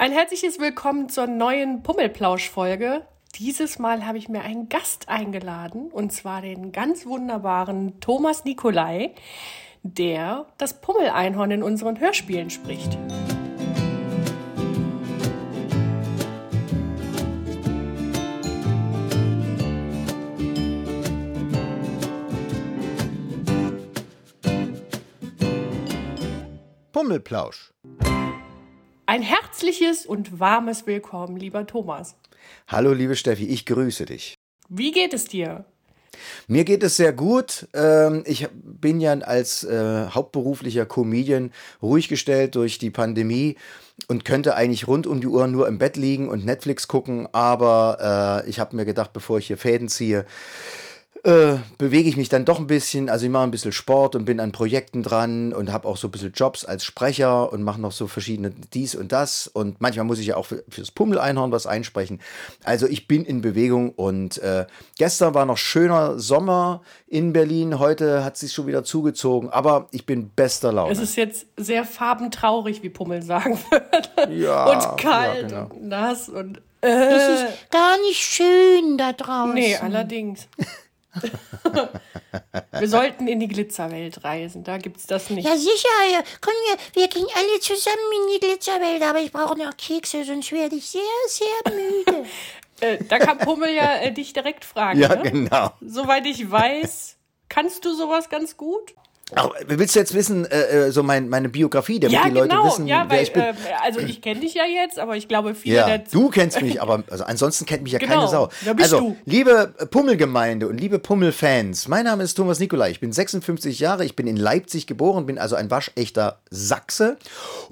Ein herzliches Willkommen zur neuen Pummelplausch-Folge. Dieses Mal habe ich mir einen Gast eingeladen, und zwar den ganz wunderbaren Thomas Nikolai, der das Pummeleinhorn in unseren Hörspielen spricht. Pummelplausch. Ein herzliches und warmes Willkommen, lieber Thomas. Hallo, liebe Steffi, ich grüße dich. Wie geht es dir? Mir geht es sehr gut. Ähm, ich bin ja als äh, hauptberuflicher Comedian ruhig gestellt durch die Pandemie und könnte eigentlich rund um die Uhr nur im Bett liegen und Netflix gucken, aber äh, ich habe mir gedacht, bevor ich hier Fäden ziehe, äh, bewege ich mich dann doch ein bisschen. Also ich mache ein bisschen Sport und bin an Projekten dran und habe auch so ein bisschen Jobs als Sprecher und mache noch so verschiedene dies und das. Und manchmal muss ich ja auch für, fürs Pummeleinhorn was einsprechen. Also ich bin in Bewegung und äh, gestern war noch schöner Sommer in Berlin. Heute hat es sich schon wieder zugezogen, aber ich bin bester Laune. Es ist jetzt sehr farbentraurig, wie Pummel sagen würde. Ja, und kalt ja, genau. und nass und. Es Äh, ist gar nicht schön da draußen. nee, allerdings. wir sollten in die Glitzerwelt reisen. Da gibt's das nicht. Ja, sicher. Ja. Kommen wir, wir gehen alle zusammen in die Glitzerwelt, aber ich brauche noch Kekse, sonst werde ich sehr, sehr müde. Äh, da kann Pummel ja äh, dich direkt fragen. ja, ne? genau. Soweit ich weiß, kannst du sowas ganz gut? Aber willst du jetzt wissen, äh, äh, so mein, meine Biografie, damit ja, die Leute genau. wissen, ja, wer weil, ich bin? äh, also ich kenne dich ja jetzt, aber ich glaube, viele Ja, du kennst mich, aber also ansonsten kennt mich ja Genau, keine Sau. also, du? liebe Pummelgemeinde und liebe Pummelfans, mein Name ist Thomas Nikolai, ich bin 56 Jahre, ich bin in Leipzig geboren, bin also ein waschechter Sachse.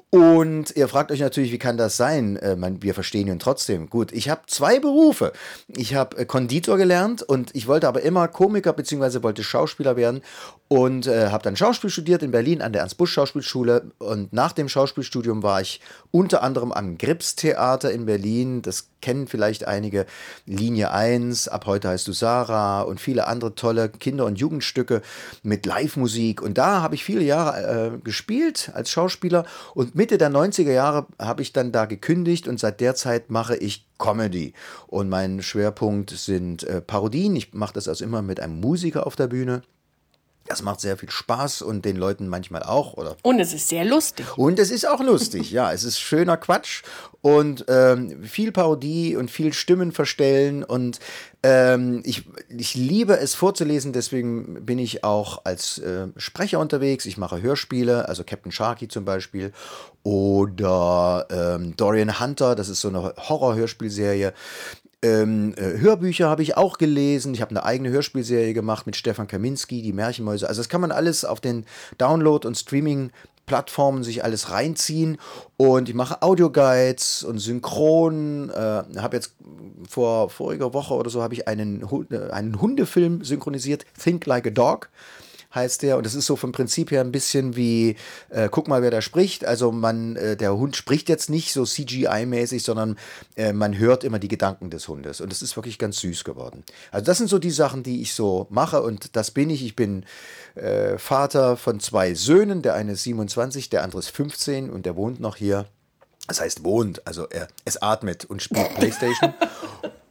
Und ihr fragt euch natürlich, wie kann das sein? Äh, man, wir verstehen ihn trotzdem. Gut, ich habe zwei Berufe. Ich habe äh, Konditor gelernt und ich wollte aber immer Komiker bzw. wollte Schauspieler werden und äh, habe dann Schauspiel studiert in Berlin an der Ernst-Busch-Schauspielschule. Und nach dem Schauspielstudium war ich unter anderem am Grips-Theater in Berlin. Das kennen vielleicht einige. Linie 1, ab heute heißt du Sarah und viele andere tolle Kinder- und Jugendstücke mit Live-Musik. Und da habe ich viele Jahre äh, gespielt als Schauspieler. Und Mitte der 90er Jahre habe ich dann da gekündigt und seit der Zeit mache ich Comedy. Und mein Schwerpunkt sind äh, Parodien. Ich mache das also immer mit einem Musiker auf der Bühne. Das macht sehr viel Spaß und den Leuten manchmal auch. Oder Und es ist sehr lustig. und es ist auch lustig, ja. Es ist schöner Quatsch und ähm, viel Parodie und viel Stimmen verstellen. Und ähm, ich, ich liebe es vorzulesen, deswegen bin ich auch als äh, Sprecher unterwegs. Ich mache Hörspiele, also Captain Sharky zum Beispiel. Oder ähm, Dorian Hunter, das ist so eine Horror-Hörspielserie. Ähm, äh, Hörbücher habe ich auch gelesen. Ich habe eine eigene Hörspielserie gemacht mit Stefan Kaminski, die Märchenmäuse. Also das kann man alles auf den Download- und Streaming-Plattformen sich alles reinziehen. Und ich mache Audioguides und Synchron. Äh, habe jetzt vor voriger Woche oder so habe ich einen, äh, einen Hundefilm synchronisiert, Think Like a Dog heißt der. Und das ist so vom Prinzip her ein bisschen wie, äh, guck mal, wer da spricht. Also man, äh, der Hund spricht jetzt nicht so CGI-mäßig, sondern äh, man hört immer die Gedanken des Hundes. Und es ist wirklich ganz süß geworden. Also das sind so die Sachen, die ich so mache. Und das bin ich. Ich bin äh, Vater von zwei Söhnen. Der eine ist 27, der andere ist 15 und der wohnt noch hier. Das heißt wohnt, also er, es atmet und spielt Playstation.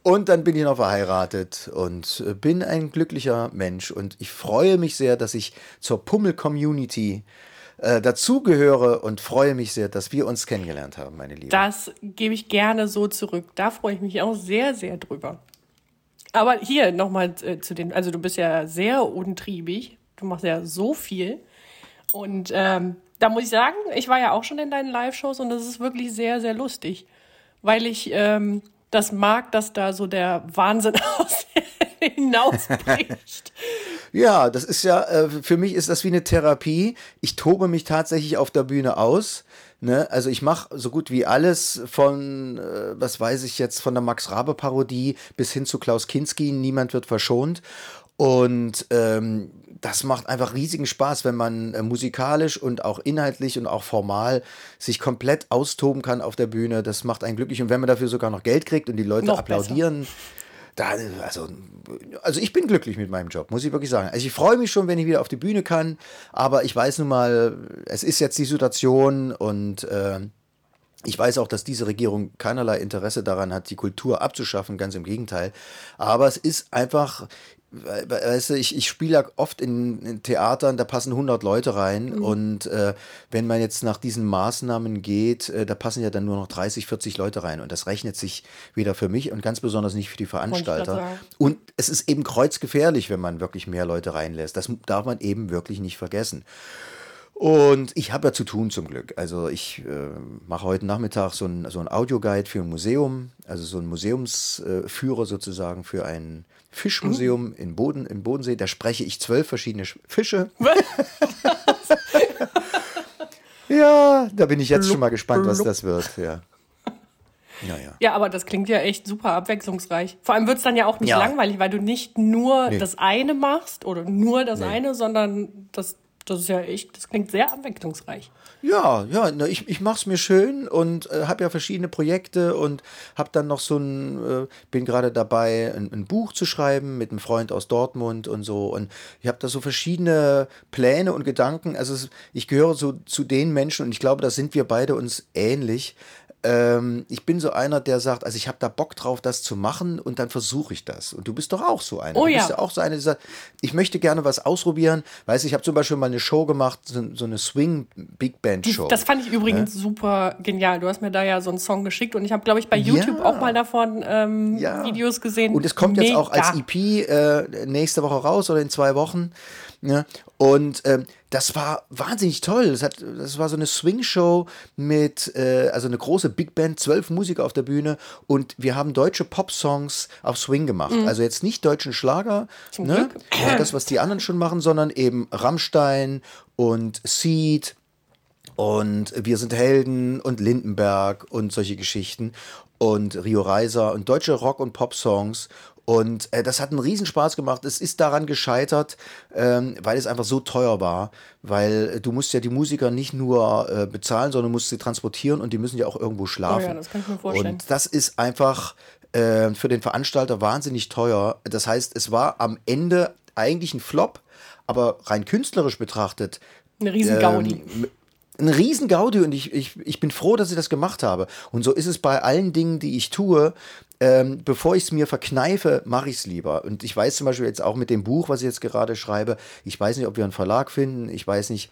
Und dann bin ich noch verheiratet und äh, bin ein glücklicher Mensch. Und ich freue mich sehr, dass ich zur Pummel-Community äh, dazugehöre und freue mich sehr, dass wir uns kennengelernt haben, meine Liebe. Das gebe ich gerne so zurück. Da freue ich mich auch sehr, sehr drüber. Aber hier nochmal äh, zu den, also du bist ja sehr untriebig. Du machst ja so viel. Und ähm, da muss ich sagen, ich war ja auch schon in deinen Live-Shows und das ist wirklich sehr, sehr lustig. Weil ich ähm, das mag, dass da so der Wahnsinn aus hinausbricht. Ja, das ist ja, äh, für mich ist das wie eine Therapie. Ich tobe mich tatsächlich auf der Bühne aus. Ne? Also ich mache so gut wie alles von, äh, was weiß ich jetzt, von der Max Rabe-Parodie bis hin zu Klaus Kinski, niemand wird verschont. Und ähm, das macht einfach riesigen Spaß, wenn man äh, musikalisch und auch inhaltlich und auch formal sich komplett austoben kann auf der Bühne. Das macht einen glücklich. Und wenn man dafür sogar noch Geld kriegt und die Leute Noch applaudieren, da, also, also ich bin glücklich mit meinem Job, muss ich wirklich sagen. Also ich freue mich schon, wenn ich wieder auf die Bühne kann, aber ich weiß nun mal, es ist jetzt die Situation und äh, Ich weiß auch, dass diese Regierung keinerlei Interesse daran hat, die Kultur abzuschaffen, ganz im Gegenteil. Aber es ist einfach, weißt du, ich, ich spiele ja oft in, in, Theatern, da passen 100 Leute rein mhm. und äh, wenn man jetzt nach diesen Maßnahmen geht, äh, da passen ja dann nur noch 30, 40 Leute rein und das rechnet sich weder für mich und ganz besonders nicht für die Veranstalter. Und es ist eben kreuzgefährlich, wenn man wirklich mehr Leute reinlässt. Das darf man eben wirklich nicht vergessen. Und ich habe ja zu tun zum Glück. Also ich äh, mache heute Nachmittag so ein, so ein Audioguide für ein Museum, also so ein Museumsführer äh, sozusagen für ein Fischmuseum mhm. in Boden, im Bodensee. Da spreche ich zwölf verschiedene Fische. ja, da bin ich jetzt schon mal gespannt, was das wird. Ja. Ja, ja. ja, aber das klingt ja echt super abwechslungsreich. Vor allem wird es dann ja auch nicht ja. langweilig, weil du nicht nur nee. das eine machst oder nur das nee. eine, sondern das das ist ja echt, das klingt sehr abwechslungsreich. Ja, ja, ne, ich, ich mache es mir schön und äh, habe ja verschiedene Projekte und habe dann noch so ein, äh, bin gerade dabei, ein, ein, Buch zu schreiben mit einem Freund aus Dortmund und so. Und ich habe da so verschiedene Pläne und Gedanken. Also ich gehöre so zu den Menschen und ich glaube, da sind wir beide uns ähnlich, ähm, ich bin so einer, der sagt, also ich habe da Bock drauf, das zu machen und dann versuche ich das. Und du bist doch auch so einer. Oh, du bist ja auch so einer, der sagt, ich möchte gerne was ausprobieren. Weißt du, ich habe zum Beispiel mal eine Show gemacht, so, so eine Swing Big Band Show. Das fand ich übrigens ja? super genial. Du hast mir da ja so einen Song geschickt und ich habe, glaube ich, bei YouTube ja. auch mal davon ähm. Videos gesehen. Und es kommt Mega. jetzt auch als EP äh, nächste Woche raus oder in zwei Wochen. Ja, und ähm, das war wahnsinnig toll. Das, hat, das war so eine Swing-Show mit, äh, also eine große Big Band, zwölf Musiker auf der Bühne und wir haben deutsche Pop-Songs auf Swing gemacht. Mhm. Also jetzt nicht deutschen Schlager, ne? das, was die anderen schon machen, sondern eben Rammstein und Seed und Wir sind Helden und Lindenberg und solche Geschichten und Rio Reiser und deutsche Rock- und Pop-Songs und äh, das hat einen Riesenspaß gemacht. Es ist daran gescheitert, ähm, weil es einfach so teuer war. Weil äh, du musst ja die Musiker nicht nur äh, bezahlen, sondern musst sie transportieren und die müssen ja auch irgendwo schlafen. Oh ja, das kann ich mir vorstellen. Und das ist einfach äh, für den Veranstalter wahnsinnig teuer. Das heißt, es war am Ende eigentlich ein Flop, aber rein künstlerisch betrachtet. Eine riesen Gaudi. Ähm, ein riesen Gaudi und ich, ich, ich bin froh, dass ich das gemacht habe. Und so ist es bei allen Dingen, die ich tue ähm, bevor ich es mir verkneife, mache ich es lieber. Und ich weiß zum Beispiel jetzt auch mit dem Buch, was ich jetzt gerade schreibe, ich weiß nicht, ob wir einen Verlag finden, ich weiß nicht,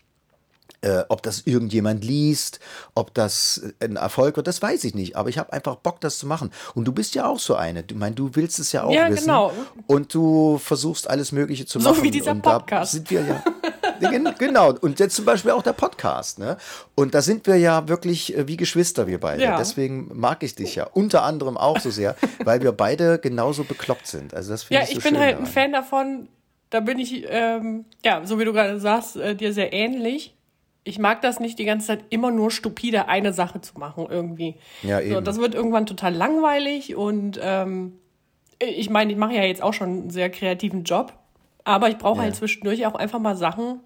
äh, ob das irgendjemand liest, ob das ein Erfolg wird, das weiß ich nicht. Aber ich habe einfach Bock, das zu machen. Und du bist ja auch so eine. Du mein, du willst es ja auch ja, wissen. Genau. Und du versuchst alles Mögliche zu machen. So wie dieser und Podcast. Sind wir ja. genau. Und jetzt zum Beispiel auch der Podcast. Ne? Und da sind wir ja wirklich äh, wie Geschwister, wir beide. Ja. Deswegen mag ich dich ja unter anderem auch so sehr, weil wir beide genauso bekloppt sind. Also das ja, ich, so ich bin halt daran. ein Fan davon. Da bin ich, ähm, ja, so wie du gerade sagst, äh, dir sehr ähnlich. Ich mag das nicht, die ganze Zeit immer nur stupide eine Sache zu machen, irgendwie. Ja, eben. So, das wird irgendwann total langweilig und ähm, ich meine, ich mache ja jetzt auch schon einen sehr kreativen Job, aber ich brauche ja. halt zwischendurch auch einfach mal Sachen,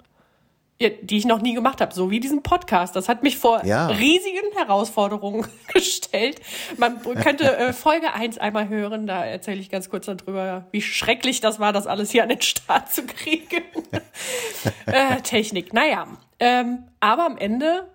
die ich noch nie gemacht habe, so wie diesen Podcast. Das hat mich vor ja. riesigen Herausforderungen gestellt. Man könnte äh, Folge 1 einmal hören, da erzähle ich ganz kurz darüber, wie schrecklich das war, das alles hier an den Start zu kriegen. äh, Technik, naja. Ähm, aber am Ende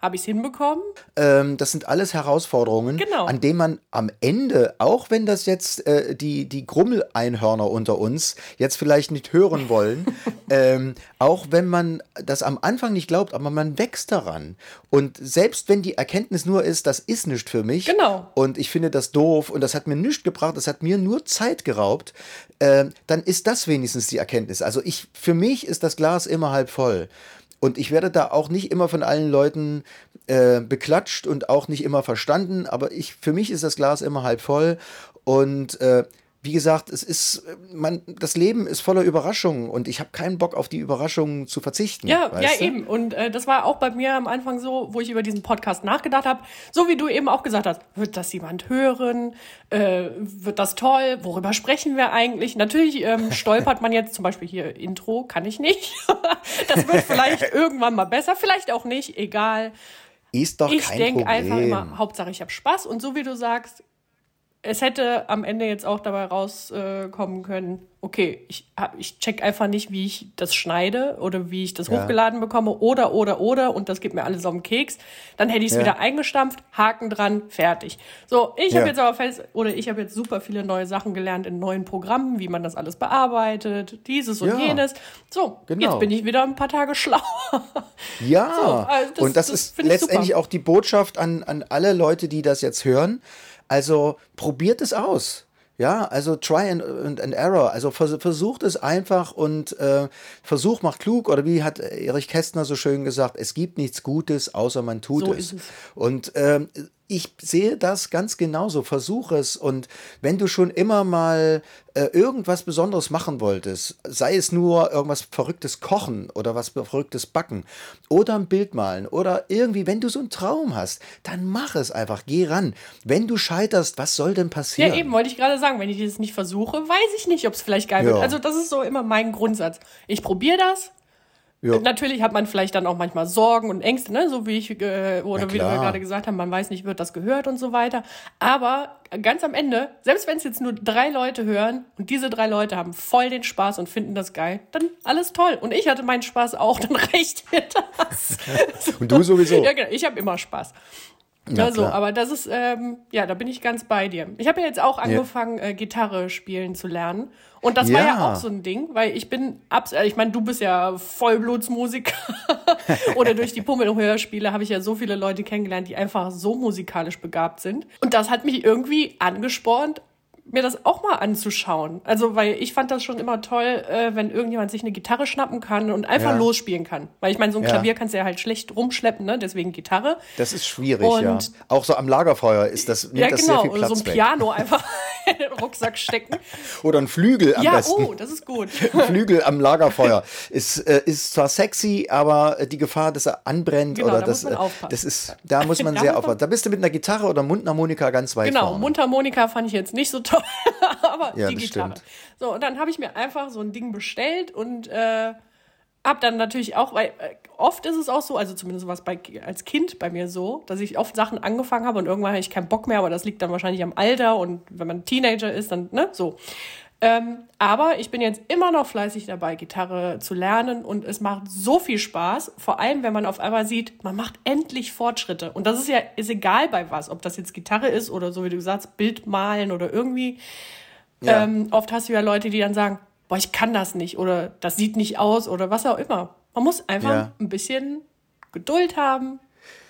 habe ich es hinbekommen? Ähm, das sind alles Herausforderungen, genau. an denen man am Ende, auch wenn das jetzt äh, die, die Grummeleinhörner unter uns jetzt vielleicht nicht hören wollen, ähm, auch wenn man das am Anfang nicht glaubt, aber man wächst daran. Und selbst wenn die Erkenntnis nur ist, das ist nicht für mich genau. und ich finde das doof und das hat mir nichts gebracht, das hat mir nur Zeit geraubt, äh, dann ist das wenigstens die Erkenntnis. Also ich, für mich ist das Glas immer halb voll. Und ich werde da auch nicht immer von allen Leuten äh, beklatscht und auch nicht immer verstanden, aber ich, für mich ist das Glas immer halb voll. Und äh, wie gesagt, es ist, man, das Leben ist voller Überraschungen und ich habe keinen Bock auf die Überraschungen zu verzichten. Ja, ja, du? eben. Und äh, das war auch bei mir am Anfang so, wo ich über diesen Podcast nachgedacht habe, so wie du eben auch gesagt hast, wird das jemand hören? Äh, wird das toll? Worüber sprechen wir eigentlich? Natürlich ähm, stolpert man jetzt zum Beispiel hier Intro, kann ich nicht. das wird vielleicht irgendwann mal besser, vielleicht auch nicht, egal. Ist doch ich kein denke Problem. einfach immer, Hauptsache ich habe Spaß und so wie du sagst, es hätte am Ende jetzt auch dabei rauskommen können, okay, ich, hab, ich check einfach nicht, wie ich das schneide oder wie ich das Ja. hochgeladen bekomme oder, oder, oder und das gibt mir alles auf den Keks. Dann hätte ich es Ja. wieder eingestampft, Haken dran, fertig. So, ich Ja. habe jetzt aber fest, oder ich habe jetzt super viele neue Sachen gelernt in neuen Programmen, wie man das alles bearbeitet, dieses und jenes. So, Genau. jetzt bin ich wieder ein paar Tage schlauer. Ja, So, also das- und das, das ist letztendlich auch die Botschaft an, an alle Leute, die das jetzt hören. Also probiert es aus. Ja, also try and, and, and error. Also vers versucht es einfach und äh, Versuch macht klug. Oder wie hat Erich Kästner so schön gesagt, es gibt nichts Gutes, außer man tut So es. es. Und ähm, ich sehe das ganz genauso. Versuch es. Und wenn du schon immer mal äh, irgendwas Besonderes machen wolltest, sei es nur irgendwas Verrücktes kochen oder was Verrücktes backen oder ein Bild malen oder irgendwie, wenn du so einen Traum hast, dann mach es einfach. Geh ran. Wenn du scheiterst, was soll denn passieren? Ja, eben, wollte ich gerade sagen, wenn ich das nicht versuche, weiß ich nicht, ob es vielleicht geil Ja. wird. Also, das ist so immer mein Grundsatz. Ich probiere das. Ja. Natürlich hat man vielleicht dann auch manchmal Sorgen und Ängste, ne? so wie ich äh, oder wie wir gerade gesagt haben, man weiß nicht, wird das gehört und so weiter. Aber ganz am Ende, selbst wenn es jetzt nur drei Leute hören und diese drei Leute haben voll den Spaß und finden das geil, dann alles toll. Und ich hatte meinen Spaß auch, dann reicht mir das. Und du sowieso. Ja, genau. Ich habe immer Spaß. Ja, also, klar. aber das ist, ähm, ja, da bin ich ganz bei dir. Ich habe ja jetzt auch angefangen, äh, Gitarre spielen zu lernen. Und das war ja Ja. auch so ein Ding, weil ich bin, abs äh, ich meine, du bist ja Vollblutsmusiker. Oder durch die Pummel-Hörspiele habe ich ja so viele Leute kennengelernt, die einfach so musikalisch begabt sind. Und das hat mich irgendwie angespornt, mir das auch mal anzuschauen. Also, weil ich fand das schon immer toll, äh, wenn irgendjemand sich eine Gitarre schnappen kann und einfach Ja. losspielen kann. Weil ich meine, so ein Ja. Klavier kannst du ja halt schlecht rumschleppen, ne? Deswegen Gitarre. Das ist schwierig, Und- ja. Auch so am Lagerfeuer ist das, nimmt Ja, das genau. sehr viel Oder Platz so ein weg. Piano einfach in den Rucksack stecken. Oder ein Flügel am ja, besten. oh, das ist gut. Flügel am Lagerfeuer. Ist, äh, ist zwar sexy, aber äh, die Gefahr, dass er anbrennt Genau, oder da das, äh, das ist, da muss man Da sehr aufpassen. Da bist du mit einer Gitarre oder Mundharmonika ganz weit Genau, vorne. Mundharmonika fand ich jetzt nicht so toll, aber Ja, die Gitarre. stimmt. So, und dann habe ich mir einfach so ein Ding bestellt und äh, hab dann natürlich auch, weil äh, oft ist es auch so, also zumindest war es bei, als Kind bei mir so, dass ich oft Sachen angefangen habe und irgendwann habe ich keinen Bock mehr, aber das liegt dann wahrscheinlich am Alter und wenn man Teenager ist, dann, ne, so. Ähm, aber ich bin jetzt immer noch fleißig dabei, Gitarre zu lernen und es macht so viel Spaß. Vor allem, wenn man auf einmal sieht, man macht endlich Fortschritte. Und das ist ja, ist egal bei was, ob das jetzt Gitarre ist oder so wie du gesagt hast, Bild malen oder irgendwie. Ja. Ähm, oft hast du ja Leute, die dann sagen, boah, ich kann das nicht oder das sieht nicht aus oder was auch immer. Man muss einfach Ja. ein bisschen Geduld haben,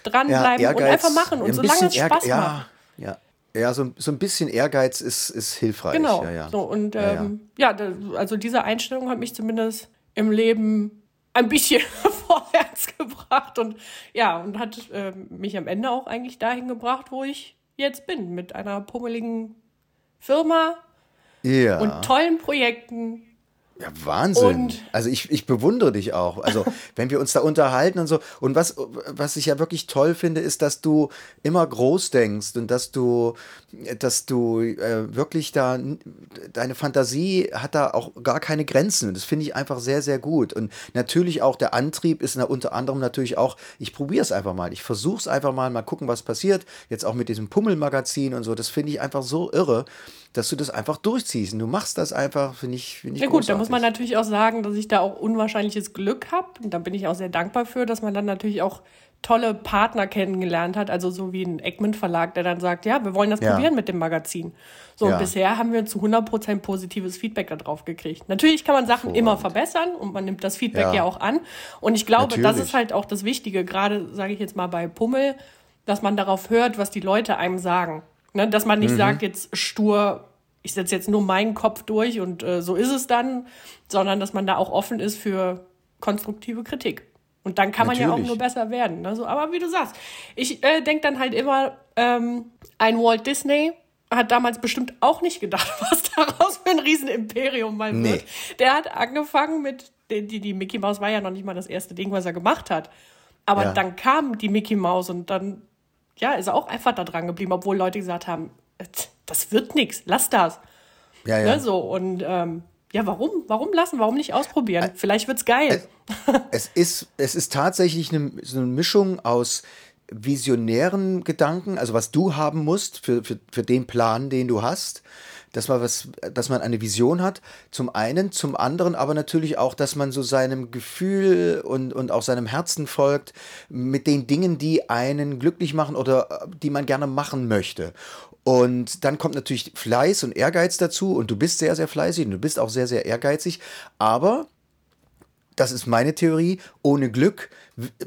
ja, dranbleiben und Ehrgeiz, einfach machen. Und ein solange es Spaß Ehrge- macht. Ja, ja. Ja, so, so ein bisschen Ehrgeiz ist, ist hilfreich. Genau. Ja, ja. So, und Ja, ja. ähm, ja, da, also diese Einstellung hat mich zumindest im Leben ein bisschen vorwärts gebracht und ja, und hat ähm, mich am Ende auch eigentlich dahin gebracht, wo ich jetzt bin, mit einer pummeligen Firma ja. und tollen Projekten. Ja, Wahnsinn. Und- also ich, ich bewundere dich auch. Also wenn wir uns da unterhalten und so. Und was, was ich ja wirklich toll finde, ist, dass du immer groß denkst und dass du, dass du äh, wirklich da, deine Fantasie hat da auch gar keine Grenzen. Und das finde ich einfach sehr, sehr gut. Und natürlich auch der Antrieb ist na, unter anderem natürlich auch, ich probiere es einfach mal. Ich versuche es einfach mal, mal gucken, was passiert. Jetzt auch mit diesem Pummelmagazin und so. Das finde ich einfach so irre, dass du das einfach durchziehst. Und du machst das einfach, finde ich, finde ich Ja gut, da muss man natürlich auch sagen, dass ich da auch unwahrscheinliches Glück habe. Und da bin ich auch sehr dankbar für, dass man dann natürlich auch tolle Partner kennengelernt hat. Also so wie ein Egmont Verlag, der dann sagt, ja, wir wollen das Ja. probieren mit dem Magazin. So, Ja. und bisher haben wir zu 100% positives Feedback darauf gekriegt. Natürlich kann man Sachen immer verbessern und man nimmt das Feedback ja, Ja. auch an. Und ich glaube, das Natürlich. ist halt auch das Wichtige, gerade sage ich jetzt mal bei Pummel, dass man darauf hört, was die Leute einem sagen. Ne? Dass man Mhm. nicht sagt, jetzt stur, ich setze jetzt nur meinen Kopf durch und äh, so ist es dann, sondern dass man da auch offen ist für konstruktive Kritik. Und dann kann man ja auch nur besser werden. Ne? So, aber wie du sagst, ich äh, denke dann halt immer, ähm, ein Walt Disney hat damals bestimmt auch nicht gedacht, was daraus für ein Riesenimperium mal Nee. wird. Der hat angefangen mit, die, die, die Mickey Mouse war ja noch nicht mal das erste Ding, was er gemacht hat. Aber Ja. dann kam die Mickey Mouse und dann, ja, ist er auch einfach da dran geblieben, obwohl Leute gesagt haben, äh, das wird nichts, lass das. Ja, ja. Ne, so, und ähm, ja, warum? Warum lassen? Warum nicht ausprobieren? Äh, Vielleicht wird's geil. es ist, es ist tatsächlich eine, so eine Mischung aus visionären Gedanken, also was du haben musst für, für, für den Plan, den du hast, dass man was, dass man eine Vision hat, zum einen, zum anderen aber natürlich auch, dass man so seinem Gefühl und, und auch seinem Herzen folgt mit den Dingen, die einen glücklich machen oder äh, die man gerne machen möchte. Und dann kommt natürlich Fleiß und Ehrgeiz dazu und du bist sehr, sehr fleißig und du bist auch sehr, sehr ehrgeizig, aber das ist meine Theorie, ohne Glück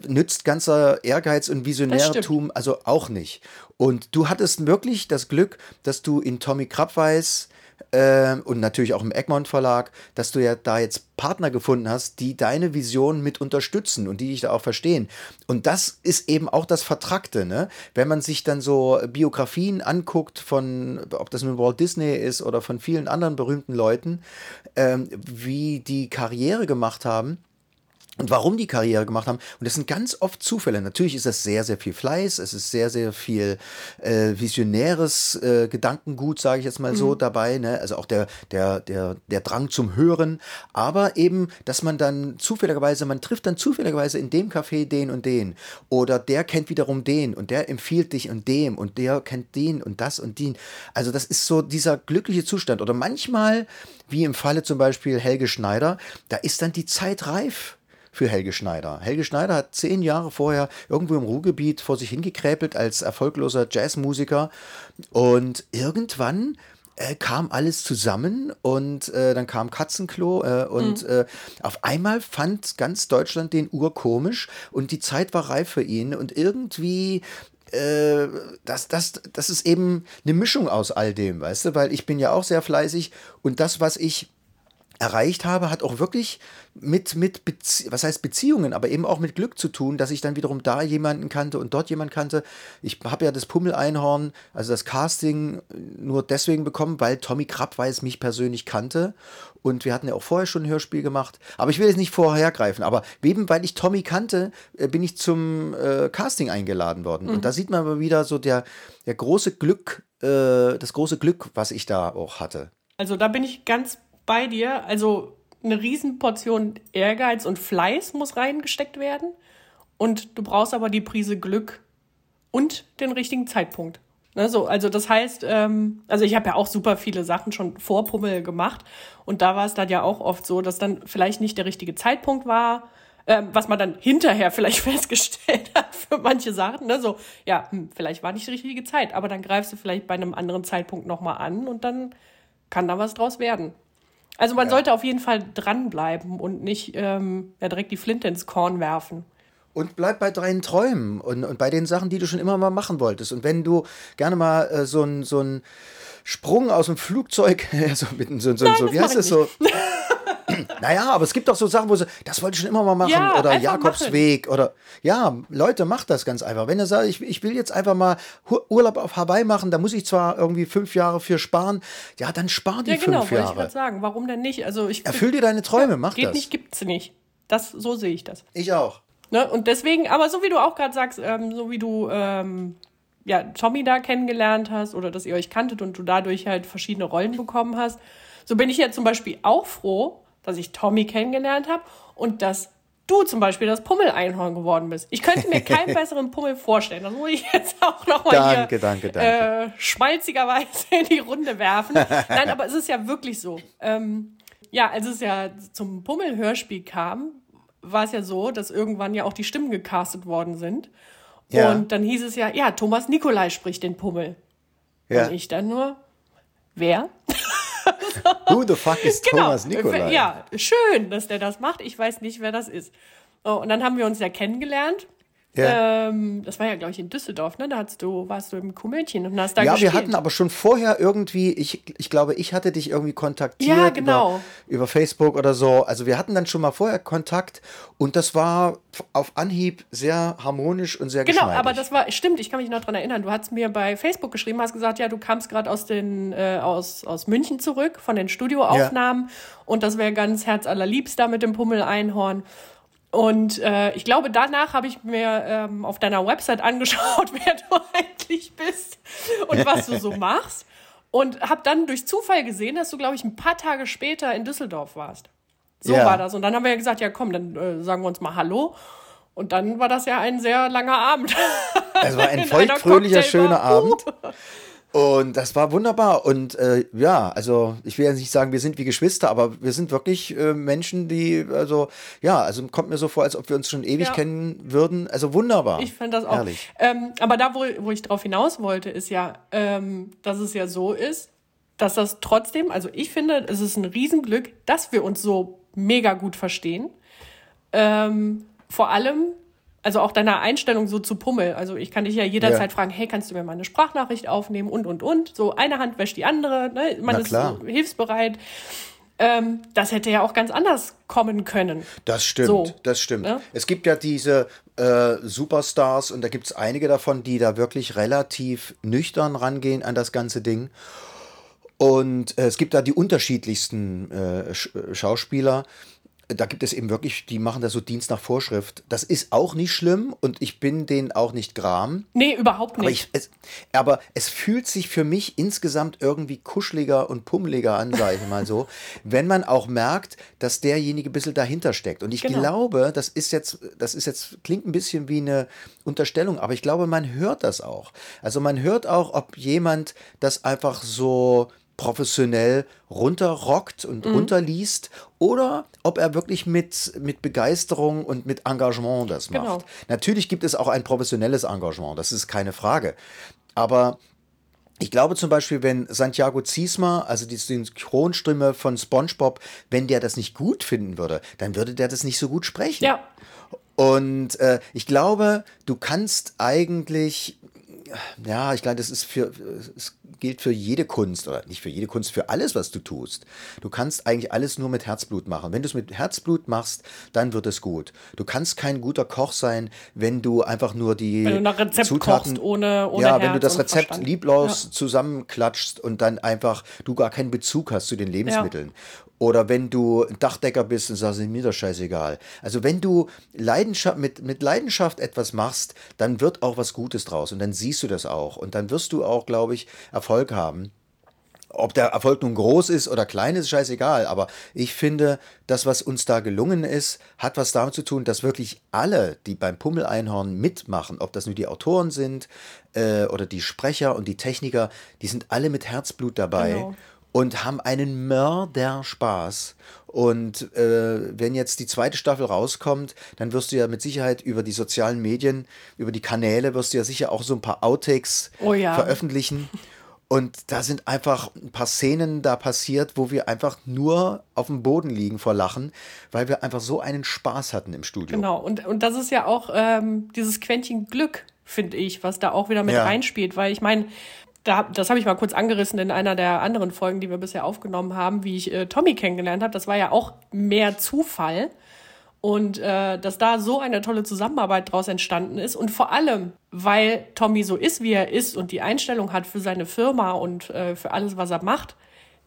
nützt ganzer Ehrgeiz und Visionärtum also auch nicht. Und du hattest wirklich das Glück, dass du in Tommy Krabweis äh, und natürlich auch im Egmont Verlag, dass du ja da jetzt Partner gefunden hast, die deine Vision mit unterstützen und die dich da auch verstehen. Und das ist eben auch das Vertrackte, ne? Wenn man sich dann so Biografien anguckt von, ob das nun Walt Disney ist oder von vielen anderen berühmten Leuten, ähm, wie die Karriere gemacht haben und warum die Karriere gemacht haben. Und das sind ganz oft Zufälle. Natürlich ist das sehr, sehr viel Fleiß, es ist sehr, sehr viel äh, visionäres äh, Gedankengut, sage ich jetzt mal mhm. so, dabei. Ne? Also auch der, der, der, der Drang zum Hören. Aber eben, dass man dann zufälligerweise, man trifft dann zufälligerweise in dem Café den und den. Oder der kennt wiederum den und der empfiehlt dich und dem und der kennt den und das und den. Also das ist so dieser glückliche Zustand. Oder manchmal, wie im Falle zum Beispiel Helge Schneider, da ist dann die Zeit reif für Helge Schneider. Helge Schneider hat zehn Jahre vorher irgendwo im Ruhrgebiet vor sich hingekräpelt als erfolgloser Jazzmusiker und irgendwann äh, kam alles zusammen und äh, dann kam Katzenklo äh, und mhm. Äh, auf einmal fand ganz Deutschland den urkomisch und die Zeit war reif für ihn und irgendwie äh, das, das, das ist eben eine Mischung aus all dem, weißt du, weil ich bin ja auch sehr fleißig und das, was ich erreicht habe, hat auch wirklich mit, mit Bezie was heißt Beziehungen, aber eben auch mit Glück zu tun, dass ich dann wiederum da jemanden kannte und dort jemanden kannte. Ich habe ja das Pummel-Einhorn, also das Casting, nur deswegen bekommen, weil Tommy Krabweis mich persönlich kannte. Und wir hatten ja auch vorher schon ein Hörspiel gemacht. Aber ich will jetzt nicht vorhergreifen. Aber eben, weil ich Tommy kannte, äh, bin ich zum äh, Casting eingeladen worden. Mhm. Und da sieht man aber wieder so der, der große Glück, äh, das große Glück, was ich da auch hatte. Also da bin ich ganz bei dir. Also eine Riesenportion Ehrgeiz und Fleiß muss reingesteckt werden. Und du brauchst aber die Prise Glück und den richtigen Zeitpunkt. Ne, so, also das heißt, ähm, also ich habe ja auch super viele Sachen schon vor Pummel gemacht und da war es dann ja auch oft so, dass dann vielleicht nicht der richtige Zeitpunkt war, ähm, was man dann hinterher vielleicht festgestellt hat für manche Sachen. Ne? So, ja, hm, vielleicht war nicht die richtige Zeit, aber dann greifst du vielleicht bei einem anderen Zeitpunkt nochmal an und dann kann da was draus werden. Also man ja. sollte auf jeden Fall dranbleiben und nicht ähm, ja, direkt die Flinte ins Korn werfen. Und bleib bei deinen Träumen und, und bei den Sachen, die du schon immer mal machen wolltest. Und wenn du gerne mal äh, so ein so Sprung aus dem Flugzeug, so, mit, so, so, Nein, so wie heißt das so? naja, aber es gibt doch so Sachen, wo sie, das wollte ich schon immer mal machen. Ja, oder Jakobsweg. Machen. Oder ja, Leute, macht das ganz einfach. Wenn ihr sagt, ich, ich will jetzt einfach mal Urlaub auf Hawaii machen, da muss ich zwar irgendwie fünf Jahre für sparen, ja, dann spar die ja, genau, fünf Jahre. ich gerade sagen. Warum denn nicht? Also ich, Erfüll dir deine Träume, mach geht das. Geht nicht, gibt's nicht. Das, so sehe ich das. Ich auch. Ne? Und deswegen, aber so wie du auch gerade sagst, ähm, so wie du ähm, ja, Tommy da kennengelernt hast oder dass ihr euch kanntet und du dadurch halt verschiedene Rollen bekommen hast, so bin ich ja zum Beispiel auch froh, dass ich Tommy kennengelernt habe und dass du zum Beispiel das Pummel-Einhorn geworden bist. Ich könnte mir keinen besseren Pummel vorstellen. Das muss ich jetzt auch nochmal hier danke, danke. Äh, schmalzigerweise in die Runde werfen. Nein, aber es ist ja wirklich so. Ähm, ja, als es ja zum Pummel-Hörspiel kam, war es ja so, dass irgendwann ja auch die Stimmen gecastet worden sind. Ja. Und dann hieß es ja, ja, Thomas Nikolai spricht den Pummel. Ja. Und ich dann nur, wer? Who the fuck is genau. Thomas Nikolai? Ja, schön, dass der das macht. Ich weiß nicht, wer das ist. Und dann haben wir uns ja kennengelernt. Ja. Ähm, das war ja, glaube ich, in Düsseldorf, ne? Da hast du, warst du im Kuhmädchen und hast da Ja, gespielt. wir hatten aber schon vorher irgendwie, ich, ich glaube, ich hatte dich irgendwie kontaktiert ja, genau. über, über Facebook oder so. Also wir hatten dann schon mal vorher Kontakt und das war auf Anhieb sehr harmonisch und sehr Genau, aber das war, stimmt, ich kann mich noch daran erinnern. Du hast mir bei Facebook geschrieben, hast gesagt, ja, du kamst gerade aus den, äh, aus, aus München zurück, von den Studioaufnahmen ja. und das wäre ganz herzallerliebst da mit dem Pummel-Einhorn. Und äh, ich glaube, danach habe ich mir ähm, auf deiner Website angeschaut, wer du eigentlich bist und was du so machst. Und habe dann durch Zufall gesehen, dass du, glaube ich, ein paar Tage später in Düsseldorf warst. So ja. war das. Und dann haben wir ja gesagt, ja komm, dann äh, sagen wir uns mal Hallo. Und dann war das ja ein sehr langer Abend. Es war ein In feuchtfröhlicher, schöner. Abend. Und das war wunderbar. Und äh, ja, also ich will ja nicht sagen, wir sind wie Geschwister, aber wir sind wirklich äh, Menschen, die, also ja, also kommt mir so vor, als ob wir uns schon ewig Ja. kennen würden. Also wunderbar. Ich fand das auch. Ähm, aber da, wo, wo ich drauf hinaus wollte, ist ja, ähm, dass es ja so ist, dass das trotzdem, also ich finde, es ist ein Riesenglück, dass wir uns so mega gut verstehen. Ähm, vor allem, also auch deiner Einstellung so zu Pummel. Also ich kann dich ja jederzeit Ja. fragen, hey, kannst du mir mal eine Sprachnachricht aufnehmen und, und, und. So eine Hand wäscht die andere, ne? man Na ist klar. hilfsbereit. Ähm, das hätte ja auch ganz anders kommen können. Das stimmt, So, das stimmt. ne? Es gibt ja diese äh, Superstars und da gibt es einige davon, die da wirklich relativ nüchtern rangehen an das ganze Ding. Und äh, es gibt da die unterschiedlichsten äh, Sch Schauspieler. Da gibt es eben wirklich, die machen da so Dienst nach Vorschrift. Das ist auch nicht schlimm und ich bin denen auch nicht gram. Nee, überhaupt Aber, nicht. ich, es, aber es fühlt sich für mich insgesamt irgendwie kuscheliger und pummeliger an, sage ich mal so, wenn man auch merkt, dass derjenige ein bisschen dahinter steckt. Und ich Genau. glaube, das ist jetzt, das ist jetzt, klingt ein bisschen wie eine Unterstellung, aber ich glaube, man hört das auch. Also man hört auch, ob jemand das einfach so professionell runterrockt und Mhm. runterliest oder ob er wirklich mit, mit Begeisterung und mit Engagement das macht. Genau. Natürlich gibt es auch ein professionelles Engagement, das ist keine Frage. Aber ich glaube zum Beispiel, wenn Santiago Ziesma, also die Synchronstimme von SpongeBob, wenn der das nicht gut finden würde, dann würde der das nicht so gut sprechen. ja, Und äh, ich glaube, du kannst eigentlich, ja, ich glaube, das ist für, es gilt für jede Kunst oder nicht für jede Kunst, für alles, was du tust. Du kannst eigentlich alles nur mit Herzblut machen. Wenn du es mit Herzblut machst, dann wird es gut. Du kannst kein guter Koch sein, wenn du einfach nur die Wenn du nach Rezept Zutaten, kochst, ohne- ohne ja, wenn du Herz das Rezept Verstand. lieblos zusammenklatschst und dann einfach du gar keinen Bezug hast zu den Lebensmitteln. Oder wenn du ein Dachdecker bist und sagst, mir das scheißegal. Also wenn du Leidenschaft, mit, mit Leidenschaft etwas machst, dann wird auch was Gutes draus und dann siehst du das auch. Und dann wirst du auch, glaube ich, Erfolg haben. Ob der Erfolg nun groß ist oder klein ist, scheißegal. Aber ich finde, das, was uns da gelungen ist, hat was damit zu tun, dass wirklich alle, die beim Pummeleinhorn mitmachen, ob das nur die Autoren sind äh, oder die Sprecher und die Techniker, die sind alle mit Herzblut dabei Genau. Und haben einen Mörder Spaß. Und äh, wenn jetzt die zweite Staffel rauskommt, dann wirst du ja mit Sicherheit über die sozialen Medien, über die Kanäle, wirst du ja sicher auch so ein paar Outtakes Oh ja. veröffentlichen. Und da sind einfach ein paar Szenen da passiert, wo wir einfach nur auf dem Boden liegen vor Lachen, weil wir einfach so einen Spaß hatten im Studio. Genau, und, und das ist ja auch ähm, dieses Quäntchen Glück, finde ich, was da auch wieder mit Ja. reinspielt, weil ich meine, da, das habe ich mal kurz angerissen in einer der anderen Folgen, die wir bisher aufgenommen haben, wie ich äh, Tommy kennengelernt habe. Das war ja auch mehr Zufall. Und äh, dass da so eine tolle Zusammenarbeit draus entstanden ist. Und vor allem, weil Tommy so ist, wie er ist und die Einstellung hat für seine Firma und äh, für alles, was er macht.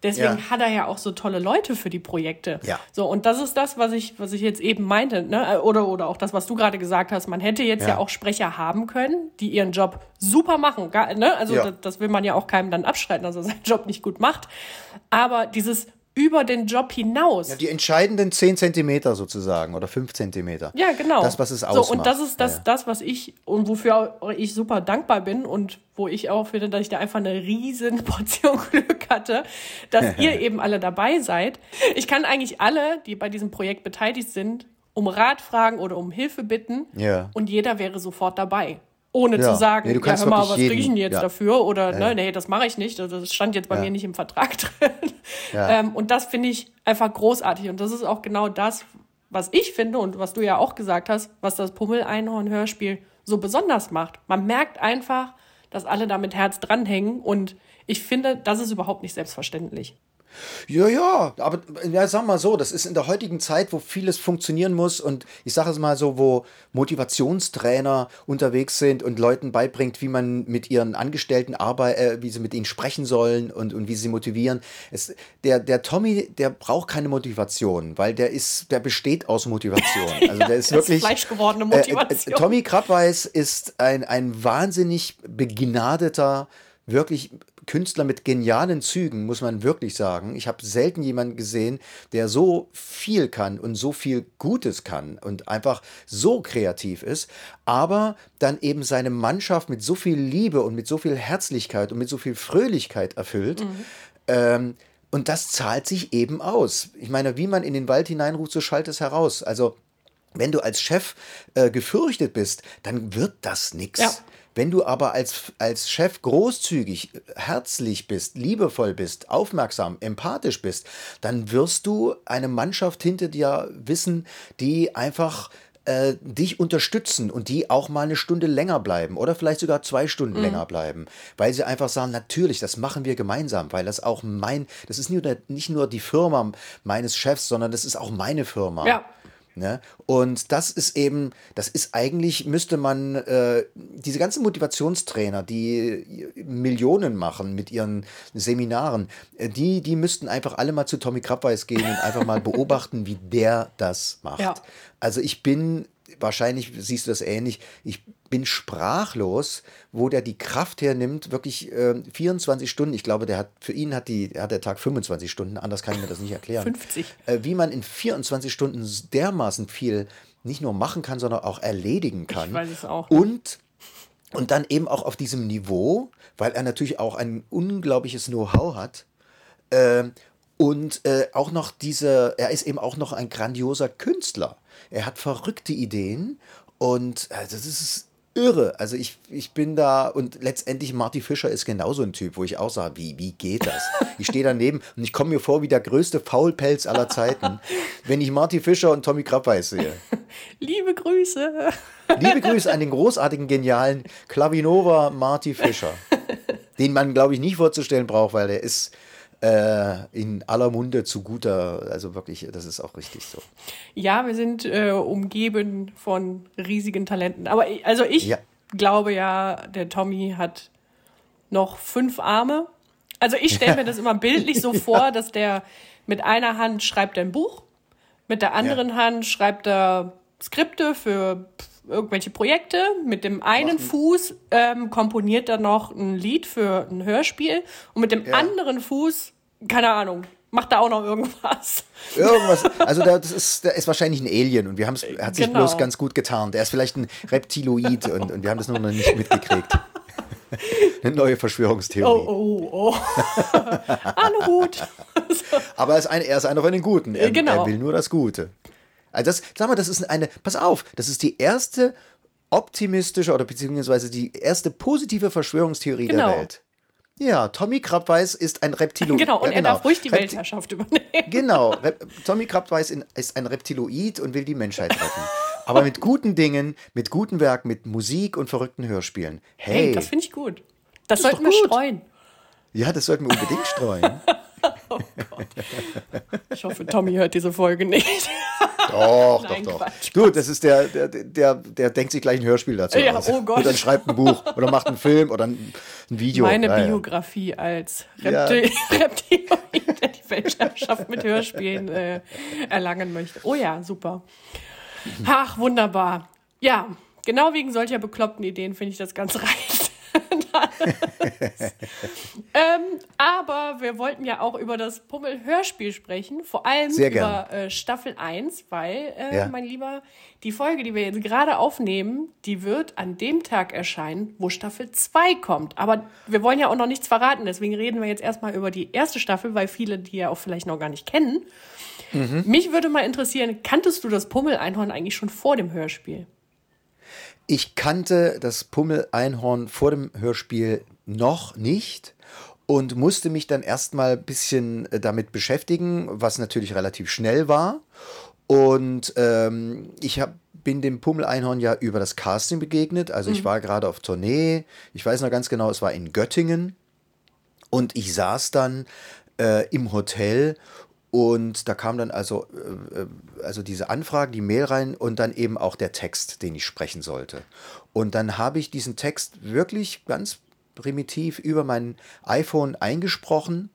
Deswegen Ja. hat er ja auch so tolle Leute für die Projekte. Ja. So, und das ist das, was ich, was ich jetzt eben meinte, ne? Oder, oder auch das, was du gerade gesagt hast. Man hätte jetzt ja. Ja. auch Sprecher haben können, die ihren Job super machen. Gar, ne? Also das, das will man ja auch keinem dann abschreiten, dass er seinen Job nicht gut macht. Aber dieses über den Job hinaus. Ja, die entscheidenden 10 Zentimeter sozusagen oder 5 Zentimeter. Ja, genau. Das, was es ausmacht. So, und das ist das, Ja. das, was ich und wofür ich super dankbar bin und wo ich auch finde, dass ich da einfach eine riesen Portion Glück hatte, dass ihr eben alle dabei seid. Ich kann eigentlich alle, die bei diesem Projekt beteiligt sind, um Rat fragen oder um Hilfe bitten Ja. und jeder wäre sofort dabei. Ohne Ja. zu sagen, Nee, du ja, kannst hör mal, was kriege ich denn jetzt ja. dafür? Oder, ne, nee, das mache ich nicht. Also, Das stand jetzt bei Ja. mir nicht im Vertrag drin. Ja. Ähm, und das finde ich einfach großartig. Und das ist auch genau das, was ich finde und was du ja auch gesagt hast, was das Pummel-Einhorn-Hörspiel so besonders macht. Man merkt einfach, dass alle da mit Herz dranhängen. Und ich finde, das ist überhaupt nicht selbstverständlich. Ja, ja, aber ja, sag mal so, das ist in der heutigen Zeit, wo vieles funktionieren muss und ich sage es mal so, wo Motivationstrainer unterwegs sind und Leuten beibringt, wie man mit ihren Angestellten arbeitet, äh, wie sie mit ihnen sprechen sollen und, und wie sie motivieren. Es, der, der Tommy, der braucht keine Motivation, weil der ist, der besteht aus Motivation. Also der ist das ist wirklich fleischgewordene Äh, Motivation. äh, Tommy Krabweis ist ein, ein wahnsinnig begnadeter wirklich Künstler mit genialen Zügen, muss man wirklich sagen. Ich habe selten jemanden gesehen, der so viel kann und so viel Gutes kann und einfach so kreativ ist, aber dann eben seine Mannschaft mit so viel Liebe und mit so viel Herzlichkeit und mit so viel Fröhlichkeit erfüllt. Ähm, und das zahlt sich eben aus. Ich meine, wie man in den Wald hineinruft, so schallt es heraus. Also, wenn du als Chef äh, gefürchtet bist, dann wird das nichts. Ja. Wenn du aber als, als Chef großzügig, herzlich bist, liebevoll bist, aufmerksam, empathisch bist, dann wirst du eine Mannschaft hinter dir wissen, die einfach äh, dich unterstützen und die auch mal eine Stunde länger bleiben oder vielleicht sogar zwei Stunden länger bleiben, weil sie einfach sagen, natürlich, das machen wir gemeinsam, weil das auch mein, das ist nicht nur, nicht nur die Firma meines Chefs, sondern das ist auch meine Firma. Ja. Ne? Und das ist eben, das ist eigentlich, müsste man äh, diese ganzen Motivationstrainer, die Millionen machen mit ihren Seminaren, äh, die, die müssten einfach alle mal zu Tommy Krabweis gehen und einfach mal beobachten, wie der das macht. Ja. Also ich bin, wahrscheinlich siehst du das ähnlich, ich bin sprachlos, wo der die Kraft hernimmt, wirklich äh, 24 Stunden. Ich glaube, der hat für ihn hat, die, hat der Tag 25 Stunden, anders kann ich mir das nicht erklären. 50. Äh, wie man in 24 Stunden dermaßen viel nicht nur machen kann, sondern auch erledigen kann. weiß es auch. Und, und dann eben auch auf diesem Niveau, weil er natürlich auch ein unglaubliches Know-how hat. Ähm, und äh, auch noch diese, er ist eben auch noch ein grandioser Künstler. Er hat verrückte Ideen und äh, das ist irre. Also ich, ich bin da und letztendlich Marty Fischer ist genauso ein Typ, wo ich auch sage, wie, wie geht das? Ich stehe daneben und ich komme mir vor wie der größte Faulpelz aller Zeiten, wenn ich Marty Fischer und Tommy Krabweis sehe. Liebe Grüße. Liebe Grüße an den großartigen, genialen Klavinova Marty Fischer, den man, glaube ich, nicht vorzustellen braucht, weil er ist äh, in aller Munde zu guter, also wirklich, das ist auch richtig so. Ja, wir sind äh, umgeben von riesigen Talenten. Aber ich, also ich Ja. glaube ja, der Tommy hat noch fünf Arme. Also ich stelle mir das immer bildlich so vor, dass der mit einer Hand schreibt ein Buch, mit der anderen Hand schreibt er Skripte für irgendwelche Projekte, mit dem einen Fuß ähm, komponiert er noch ein Lied für ein Hörspiel und mit dem Ja. anderen Fuß, keine Ahnung, macht er auch noch irgendwas. Irgendwas, also da, das ist, der ist wahrscheinlich ein Alien und wir haben es, er hat sich Genau. bloß ganz gut getarnt. Er ist vielleicht ein Reptiloid und, und wir haben das nur noch nicht mitgekriegt. Eine neue Verschwörungstheorie. Oh, oh, oh. Aluhut. Aber er ist, ein, er ist einer von den Guten. Er, Genau. er will nur das Gute. Also das, sag mal, das ist eine, pass auf, das ist die erste optimistische oder beziehungsweise die erste positive Verschwörungstheorie Genau. der Welt. Ja, Tommy Krabweis ist ein Reptiloid. Genau, und ja, er darf ruhig die Repti- Weltherrschaft übernehmen. Genau, Rep Tommy Krabweis in, ist ein Reptiloid und will die Menschheit retten. Aber mit guten Dingen, mit guten Werken, mit Musik und verrückten Hörspielen. Hey, Hey, das finde ich gut. Das, ist sollten wir gut. streuen. ja, das sollten wir unbedingt streuen. Ich hoffe, Tommy hört diese Folge nicht. Doch, Nein, doch, doch. Quatsch, Du, das ist der, der, der, der denkt sich gleich ein Hörspiel dazu Ja, aus. oh Gott. Und dann schreibt ein Buch oder macht einen Film oder ein, ein Video. Meine Ja, ja. Biografie als Ja. Reptil Reptiloid, der die Weltherrschaft mit Hörspielen äh, erlangen möchte. Oh ja, super. Ach, wunderbar. Ja, genau wegen solcher bekloppten Ideen finde ich das ganz reich. ähm, aber wir wollten ja auch über das Pummel-Hörspiel sprechen, vor allem über äh, Staffel 1, weil, äh, Ja. mein Lieber, die Folge, die wir jetzt gerade aufnehmen, die wird an dem Tag erscheinen, wo Staffel 2 kommt. Aber wir wollen ja auch noch nichts verraten, deswegen reden wir jetzt erstmal über die erste Staffel, weil viele die ja auch vielleicht noch gar nicht kennen. Mich würde mal interessieren, kanntest du das Pummel-Einhorn eigentlich schon vor dem Hörspiel? Ich kannte das Pummel-Einhorn vor dem Hörspiel noch nicht und musste mich dann erstmal ein bisschen äh, damit beschäftigen, was natürlich relativ schnell war. Und ähm, ich hab, bin dem Pummel-Einhorn ja über das Casting begegnet. Also ich war gerade auf Tournee. Ich weiß noch ganz genau, es war in Göttingen. Und ich saß dann äh, im Hotel und da kam dann also, äh, äh, also diese Anfrage, die Mail rein und dann eben auch der Text, den ich sprechen sollte. Und dann habe ich diesen Text wirklich ganz primitiv über mein iPhone eingesprochen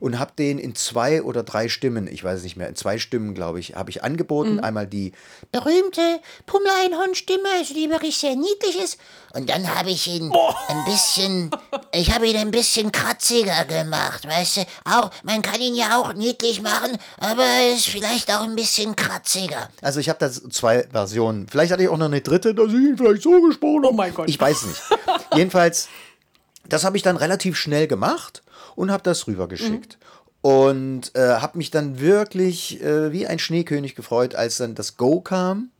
und habe den in zwei oder drei Stimmen, ich weiß es nicht mehr, in zwei Stimmen, glaube ich, habe ich angeboten. Einmal die Berühmte Pummel-Einhorn-Stimme, also die wirklich sehr niedlich ist. Und dann habe ich ihn ein bisschen, ich habe ihn ein bisschen kratziger gemacht, weißt du? Auch, man kann ihn ja auch niedlich machen, aber er ist vielleicht auch ein bisschen kratziger. Also ich habe da zwei Versionen. Vielleicht hatte ich auch noch eine dritte, dass ich ihn vielleicht so gesprochen habe. Oh mein Gott. Ich weiß nicht. Jedenfalls, das habe ich dann relativ schnell gemacht und habe das rübergeschickt. Und äh, habe mich dann wirklich äh, wie ein Schneekönig gefreut, als dann das Go kam.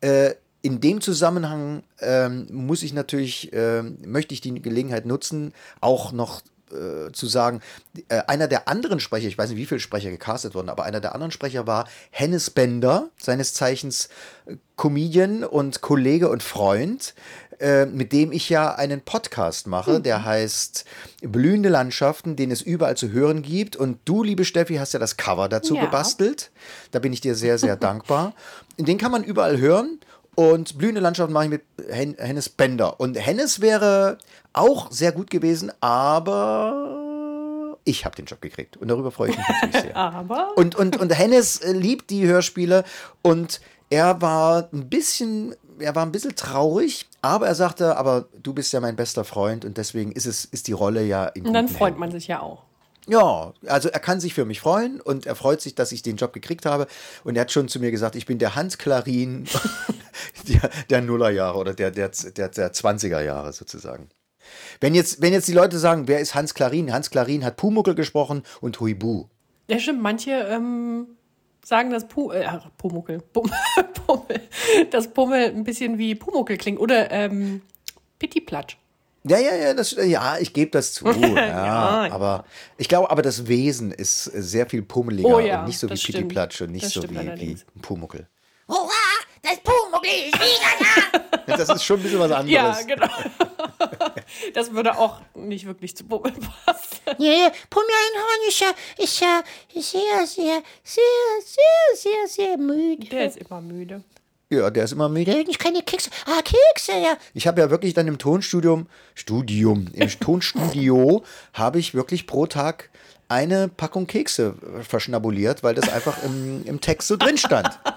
Äh, in dem Zusammenhang ähm, muss ich natürlich, ähm, möchte ich die Gelegenheit nutzen, auch noch äh, zu sagen, äh, einer der anderen Sprecher, ich weiß nicht, wie viele Sprecher gecastet wurden, aber einer der anderen Sprecher war Hennes Bender, seines Zeichens äh, Comedian und Kollege und Freund, äh, mit dem ich ja einen Podcast mache, der heißt Blühende Landschaften, den es überall zu hören gibt. Und du, liebe Steffi, hast ja das Cover dazu Ja. gebastelt. Da bin ich dir sehr, sehr dankbar. Den kann man überall hören. Und blühende Landschaften mache ich mit Hen Hennes Bender. Und Hennes wäre auch sehr gut gewesen, aber ich habe den Job gekriegt. Und darüber freue ich mich natürlich sehr. Aber Und, und, und Hennes liebt die Hörspiele und er war ein bisschen, er war ein bisschen traurig, aber er sagte, aber du bist ja mein bester Freund und deswegen ist es, ist die Rolle ja in und dann freut Händen. man sich ja auch. Ja, also er kann sich für mich freuen und er freut sich, dass ich den Job gekriegt habe. Und er hat schon zu mir gesagt, ich bin der Hans Klarin der, der Nullerjahre oder der, der, der, der 20er Jahre sozusagen. Wenn jetzt, wenn jetzt die Leute sagen, wer ist Hans Klarin? Hans Klarin hat Pumuckel gesprochen und Huibu. Ja, stimmt. Manche ähm, sagen, dass Pu äh, Pumuckel, Pum Pummel, dass Pummel ein bisschen wie Pumuckel klingt. Oder ähm, Pittiplatsch. Ja, ja, ja, das, ja, ich gebe das zu. Ja, Ja. aber ich glaube, aber das Wesen ist sehr viel pummeliger Oh ja, und nicht so wie. Pittiplatsch und nicht Das so wie, wie allerdings. Pumuckel. Hurra, das Pumuckl ist wieder da! Das ist schon ein bisschen was anderes. Ja, genau. das würde auch nicht wirklich zu Pummel passen. Ja, ja, Pomeranian ist ja, ist ja sehr, sehr, sehr, sehr, sehr, sehr müde. Der ist immer müde. Ja, der ist immer müde. Der hat keine Kekse. Ah, Kekse, ja. Ich habe ja wirklich dann im Tonstudium, Studium, im Tonstudio habe ich wirklich pro Tag eine Packung Kekse verschnabuliert, weil das einfach im, im Text so drin stand.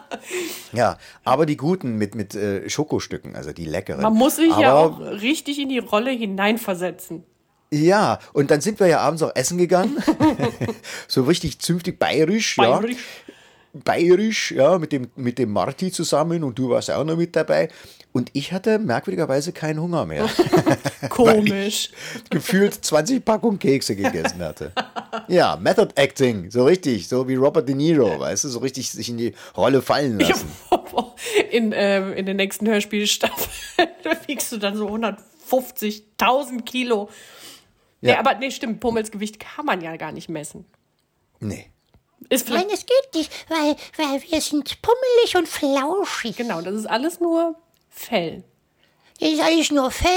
Ja, aber die guten mit, mit äh, Schokostücken, also die leckeren. Man muss sich aber, ja auch richtig in die Rolle hineinversetzen. Ja, und dann sind wir ja abends auch essen gegangen. so richtig zünftig bayerisch, Bayerisch. ja. Bayerisch, ja, mit dem, mit dem Marti zusammen und du warst auch noch mit dabei. Und ich hatte merkwürdigerweise keinen Hunger mehr. Komisch. Gefühlt 20 Packungen Kekse gegessen hatte. Ja, Method Acting, so richtig, so wie Robert De Niro, weißt du, so richtig sich in die Rolle fallen lassen. in, ähm, in der nächsten Hörspielstaffel da wiegst du dann so 150.000 Kilo. Ja. Nee, aber nee, stimmt, Pummels Gewicht kann man ja gar nicht messen. Nee. Ist Nein, es geht nicht, weil, weil wir sind pummelig und flauschig. genau, das ist alles nur Fell. Das ist alles nur Fell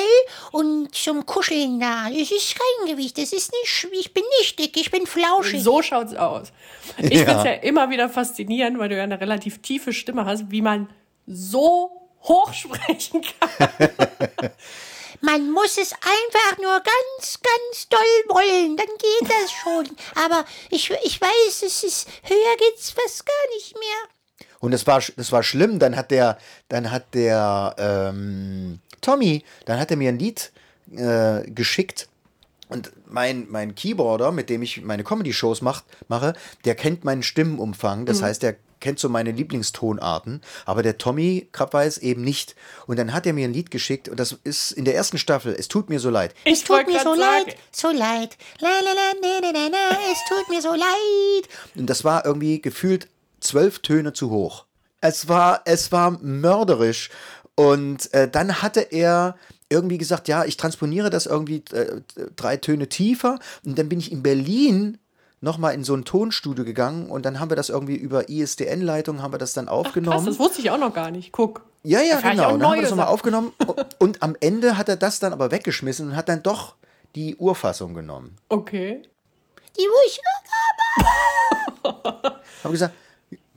und zum Kuscheln da. Es ist kein Gewicht. Das ist nicht, ich bin nicht dick, ich bin flauschig. So schaut's aus. Ich Ja. find's ja immer wieder faszinierend, weil du ja eine relativ tiefe Stimme hast, wie man so hoch sprechen kann. Man muss es einfach nur ganz, ganz doll wollen, dann geht das schon. Aber ich, ich weiß, es ist, höher geht's fast gar nicht mehr. Und das war, das war schlimm. Dann hat der, dann hat der ähm, Tommy, dann hat er mir ein Lied äh, geschickt. Und mein, mein Keyboarder, mit dem ich meine Comedy-Shows mach, mache, der kennt meinen Stimmenumfang. Das heißt, der kennt so meine Lieblingstonarten. Aber der Tommy Krabweis eben nicht. Und dann hat er mir ein Lied geschickt. Und das ist in der ersten Staffel. Es tut mir so leid. Ich Tut wollte mir so sagen, leid, so leid. La la la, ne, ne, ne, es tut mir so leid. Und das war irgendwie gefühlt zwölf Töne zu hoch. Es war, es war mörderisch. Und äh, dann hatte er irgendwie gesagt, ja, ich transponiere das irgendwie äh, drei Töne tiefer. Und dann bin ich in Berlin nochmal in so ein Tonstudio gegangen und dann haben wir das irgendwie über ISDN-Leitung haben wir das dann krass, aufgenommen. das wusste ich auch noch gar nicht. Guck. ja, ja, ich genau. dann haben wir das nochmal aufgenommen und am Ende hat er das dann aber weggeschmissen und hat dann doch die Urfassung genommen. Okay. Die ich Haben gesagt,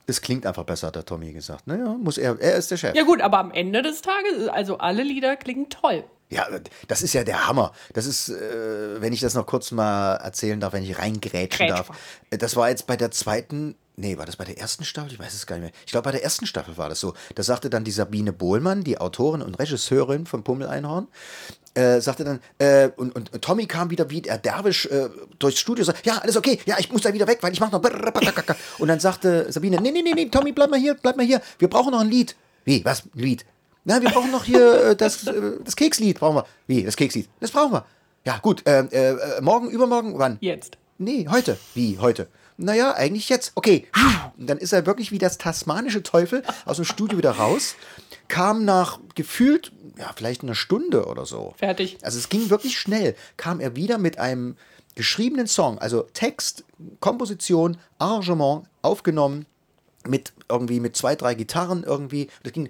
es klingt einfach besser, hat der Tommy gesagt. Naja, muss er, er ist der Chef. Ja gut, aber am Ende des Tages, also alle Lieder klingen toll. Ja, das ist ja der Hammer. Das ist, äh, wenn ich das noch kurz mal erzählen darf, wenn ich reingrätschen Grätsch darf. Äh, Das war jetzt bei der zweiten, nee, war das bei der ersten Staffel? Ich weiß es gar nicht mehr. Ich glaube, bei der ersten Staffel war das so. Da sagte dann die Sabine Bohlmann, die Autorin und Regisseurin von Pummel Einhorn, äh, sagte dann, äh, und, und, und Tommy kam wieder wie der Derwisch äh, durchs Studio, sagt, ja, alles okay, ja, ich muss da wieder weg, weil ich mach noch. Und dann sagte Sabine, nee, nee, nee, nee, Tommy, bleib mal hier, bleib mal hier, wir brauchen noch ein Lied. Wie, was, ein Lied? Na, wir brauchen noch hier äh, das, äh, das Kekslied, brauchen wir. Wie, das Kekslied? Das brauchen wir. Ja, gut, äh, äh, morgen, übermorgen, wann? Jetzt. Nee, heute. Wie, heute? Naja, eigentlich jetzt. Okay. Und dann ist er wirklich wie das tasmanische Teufel aus dem Studio wieder raus, kam nach gefühlt, ja, vielleicht einer Stunde oder so. Fertig. Also es ging wirklich schnell. Kam er wieder mit einem geschriebenen Song, also Text, Komposition, Arrangement aufgenommen, mit irgendwie mit zwei, drei Gitarren irgendwie. Das ging.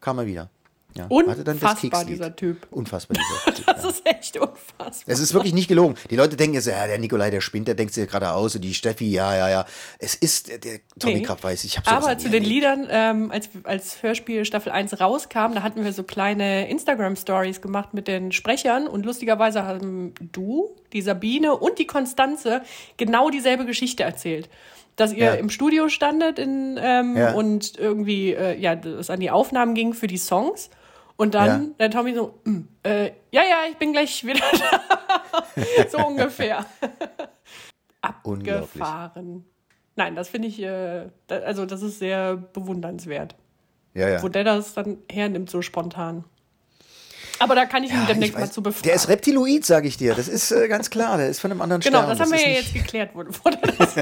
Kam er wieder. Ja, Unfassbar, dieser Typ. Unfassbar, dieser Typ. Das ist echt unfassbar. Es ist wirklich nicht gelogen. Die Leute denken jetzt, ja, der Nikolai, der spinnt, der denkt sich gerade aus. Und die Steffi, ja, ja, ja. Es ist, der, der Tommy Nee. Krapp weiß, ich habe sowas Aber zu den. Liedern, ähm, als, als Hörspiel Staffel 1 rauskam, da hatten wir so kleine Instagram-Stories gemacht mit den Sprechern und lustigerweise haben du, die Sabine und die Konstanze genau dieselbe Geschichte erzählt. Dass ihr Ja. im Studio standet in, ähm, Ja. und irgendwie äh, ja, es an die Aufnahmen ging für die Songs. Und dann Ja. der Tommy so, "Mm, äh, ja, ja, ich bin gleich wieder da. so ungefähr. Abgefahren. Nein, das finde ich, äh, da, also das ist sehr bewundernswert, Ja, ja. wo der das dann hernimmt so spontan. Aber da kann ich ihn Ja, demnächst ich mal weiß, zu befragen. der ist Reptiloid, sage ich dir. Das ist äh, ganz klar. Der ist von einem anderen Genau, Stern. das haben wir ist ja jetzt geklärt, wo, der das.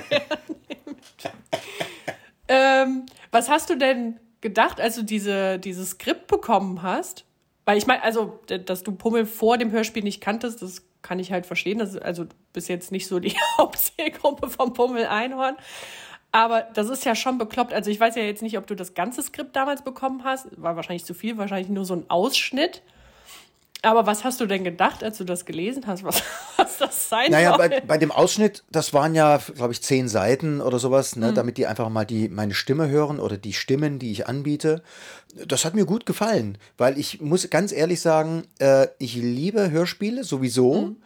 ähm, was hast du denn gedacht, als du diese, dieses Skript bekommen hast? Weil ich meine, also, dass du Pummel vor dem Hörspiel nicht kanntest, das kann ich halt verstehen. Das also, du bist jetzt nicht so die Hauptzielgruppe vom Pummel Einhorn. Aber das ist ja schon bekloppt. Also, ich weiß ja jetzt nicht, ob du das ganze Skript damals bekommen hast. War wahrscheinlich zu viel, wahrscheinlich nur so ein Ausschnitt. Aber was hast du denn gedacht, als du das gelesen hast, was, was das sein Naja, soll? bei, bei dem Ausschnitt, das waren ja, glaube ich, zehn Seiten oder sowas, Mhm. ne, damit die einfach mal die, meine Stimme hören oder die Stimmen, die ich anbiete. Das hat mir gut gefallen, weil ich muss ganz ehrlich sagen, äh, ich liebe Hörspiele sowieso. Mhm.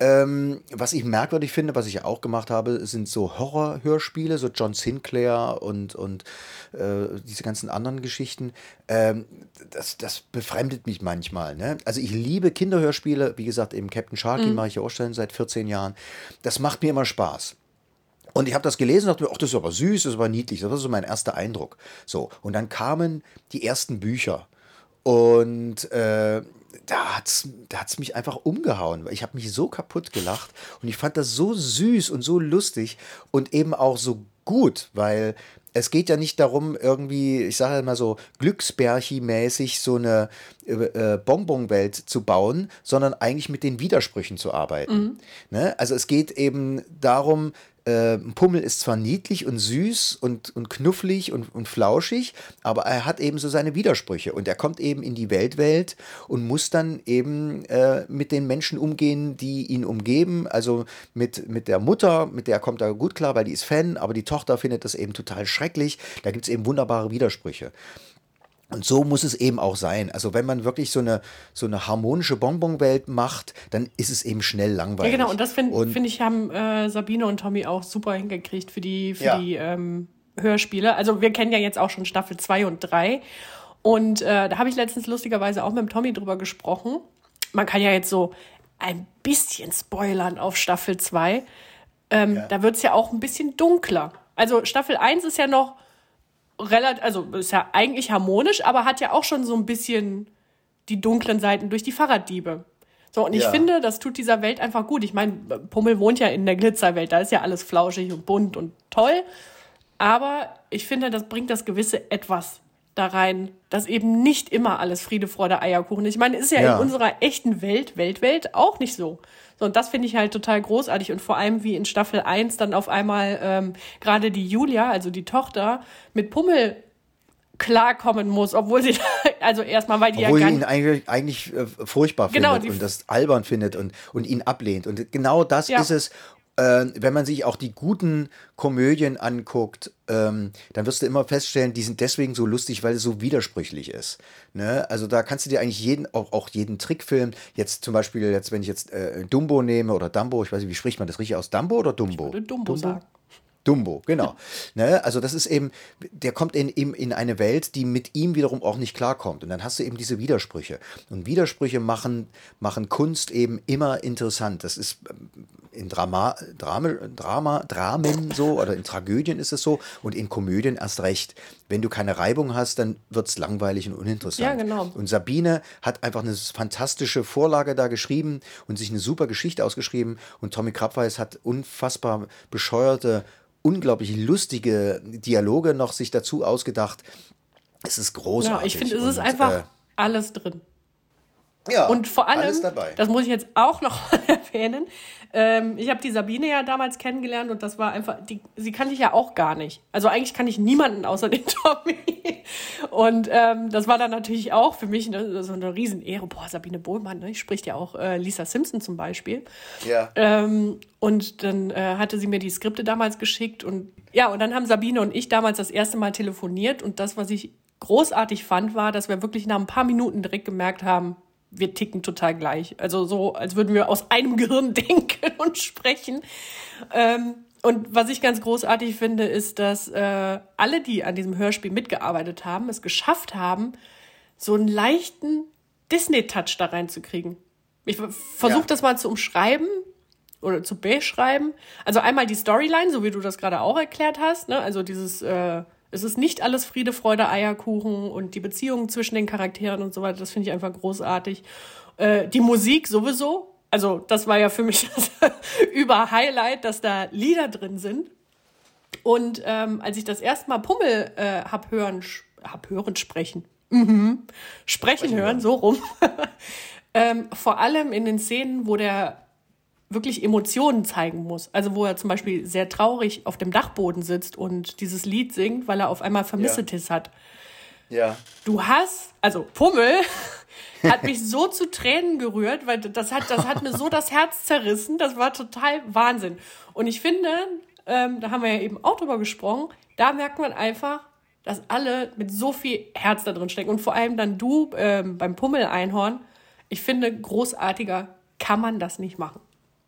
Ähm, was ich merkwürdig finde, was ich ja auch gemacht habe, sind so Horror-Hörspiele, so John Sinclair und, und äh, diese ganzen anderen Geschichten. Ähm, das, das befremdet mich manchmal. Ne? Also ich liebe Kinderhörspiele, wie gesagt, eben Captain Sharky mache ich ja auch schon seit 14 Jahren. Das macht mir immer Spaß. Und ich habe das gelesen und dachte mir, ach, das ist aber süß, das ist aber niedlich. Das war so mein erster Eindruck. So, und dann kamen die ersten Bücher. Und äh, da hat's, da hat's mich einfach umgehauen. Ich habe mich so kaputt gelacht und ich fand das so süß und so lustig und eben auch so gut, weil es geht ja nicht darum, irgendwie, ich sage mal so, Glücksbärchi-mäßig so eine äh, äh, Bonbonwelt zu bauen, sondern eigentlich mit den Widersprüchen zu arbeiten. Ne? Also es geht eben darum, äh, Pummel ist zwar niedlich und süß und, und knufflig und, und flauschig, aber er hat eben so seine Widersprüche und er kommt eben in die Weltwelt und muss dann eben äh, mit den Menschen umgehen, die ihn umgeben. Also mit, mit der Mutter, mit der kommt er gut klar, weil die ist Fan, aber die Tochter findet das eben total schrecklich. Da gibt es eben wunderbare Widersprüche. Und so muss es eben auch sein. Also wenn man wirklich so eine, so eine harmonische Bonbonwelt macht, dann ist es eben schnell langweilig. Ja, genau, und das finde find ich, haben äh, Sabine und Tommy auch super hingekriegt für die, für Ja. die ähm, Hörspiele. Also wir kennen ja jetzt auch schon Staffel 2 und 3. Und äh, da habe ich letztens lustigerweise auch mit dem Tommy drüber gesprochen. Man kann ja jetzt so ein bisschen spoilern auf Staffel 2. Ähm, Da wird es ja auch ein bisschen dunkler. Also Staffel 1 ist ja noch relativ, also ist ja eigentlich harmonisch, aber hat ja auch schon so ein bisschen die dunklen Seiten durch die Fahrraddiebe. So, und ich Ja. finde, das tut dieser Welt einfach gut. Ich meine, Pummel wohnt ja in der Glitzerwelt, da ist ja alles flauschig und bunt und toll. Aber ich finde, das bringt das gewisse Etwas da rein, dass eben nicht immer alles Friede, Freude, Eierkuchen ist. Ich meine, ist ja, Ja. in unserer echten Welt, Weltwelt, auch nicht so. So, und das finde ich halt total großartig. Und vor allem, wie in Staffel 1 dann auf einmal ähm, gerade die Julia, also die Tochter, mit Pummel klarkommen muss, obwohl sie, also erstmal, weil die Obwohl ja gar ihn eigentlich, eigentlich äh, furchtbar Genau, findet und das albern findet und, und ihn ablehnt. Und genau das Ja. ist es. Äh, wenn man sich auch die guten Komödien anguckt, ähm, dann wirst du immer feststellen, die sind deswegen so lustig, weil es so widersprüchlich ist. Ne? Also da kannst du dir eigentlich jeden, auch, auch jeden Trickfilm, jetzt zum Beispiel, jetzt, wenn ich jetzt äh, Dumbo nehme oder Dumbo, ich weiß nicht, wie spricht man das richtig aus? Dumbo oder Dumbo? Ich würde Dumbo, sagen. Dumbo, genau. ne? Also das ist eben, der kommt in, in, in eine Welt, die mit ihm wiederum auch nicht klarkommt. Und dann hast du eben diese Widersprüche. Und Widersprüche machen, machen Kunst eben immer interessant. Das ist ähm, in Drama, Drama, Drama, Dramen so oder in Tragödien ist es so und in Komödien erst recht. Wenn du keine Reibung hast, dann wird es langweilig und uninteressant. Ja, genau. Und Sabine hat einfach eine fantastische Vorlage da geschrieben und sich eine super Geschichte ausgeschrieben. Und Tommy Krabweis hat unfassbar bescheuerte unglaublich lustige Dialoge noch sich dazu ausgedacht. Es ist großartig. Ja, ich finde, es ist Und, einfach äh, alles drin. Ja, Und vor allem, alles dabei. das muss ich jetzt auch noch erwähnen, ähm, ich habe die Sabine ja damals kennengelernt und das war einfach, die, sie kannte ich ja auch gar nicht. Also eigentlich kann ich niemanden außer den Tommy. Und ähm, das war dann natürlich auch für mich eine, so eine Riesenehre. Boah, Sabine Bohlmann, ne? ich spricht ja auch äh, Lisa Simpson zum Beispiel. ja. Ähm, und dann äh, hatte sie mir die Skripte damals geschickt und ja, und dann haben Sabine und ich damals das erste Mal telefoniert und das, was ich großartig fand, war, dass wir wirklich nach ein paar Minuten direkt gemerkt haben, wir ticken total gleich. Also so, als würden wir aus einem Gehirn denken und sprechen. Ähm, und was ich ganz großartig finde, ist, dass äh, alle, die an diesem Hörspiel mitgearbeitet haben, es geschafft haben, so einen leichten Disney-Touch da reinzukriegen. Ich versuche Ja. das mal zu umschreiben oder zu beschreiben. Also einmal die Storyline, so wie du das gerade auch erklärt hast. Ne? Also dieses, äh, es ist nicht alles Friede, Freude, Eierkuchen und die Beziehungen zwischen den Charakteren und so weiter. Das finde ich einfach großartig. Äh, die Musik sowieso. Also das war ja für mich das Über-Highlight, dass da Lieder drin sind. Und ähm, als ich das erste Mal Pummel äh, hab hören, hab hören sprechen, mhm. sprechen hören, so rum, ähm, vor allem in den Szenen, wo der wirklich Emotionen zeigen muss. Also wo er zum Beispiel sehr traurig auf dem Dachboden sitzt und dieses Lied singt, weil er auf einmal Vermissetis hat. ja. Du hast, also Pummel hat mich so zu Tränen gerührt, weil das hat, das hat mir so das Herz zerrissen. Das war total Wahnsinn. Und ich finde, ähm, da haben wir ja eben auch drüber gesprochen, da merkt man einfach, dass alle mit so viel Herz da drin stecken. Und vor allem dann du ähm, beim Pummel-Einhorn. Ich finde, großartiger kann man das nicht machen.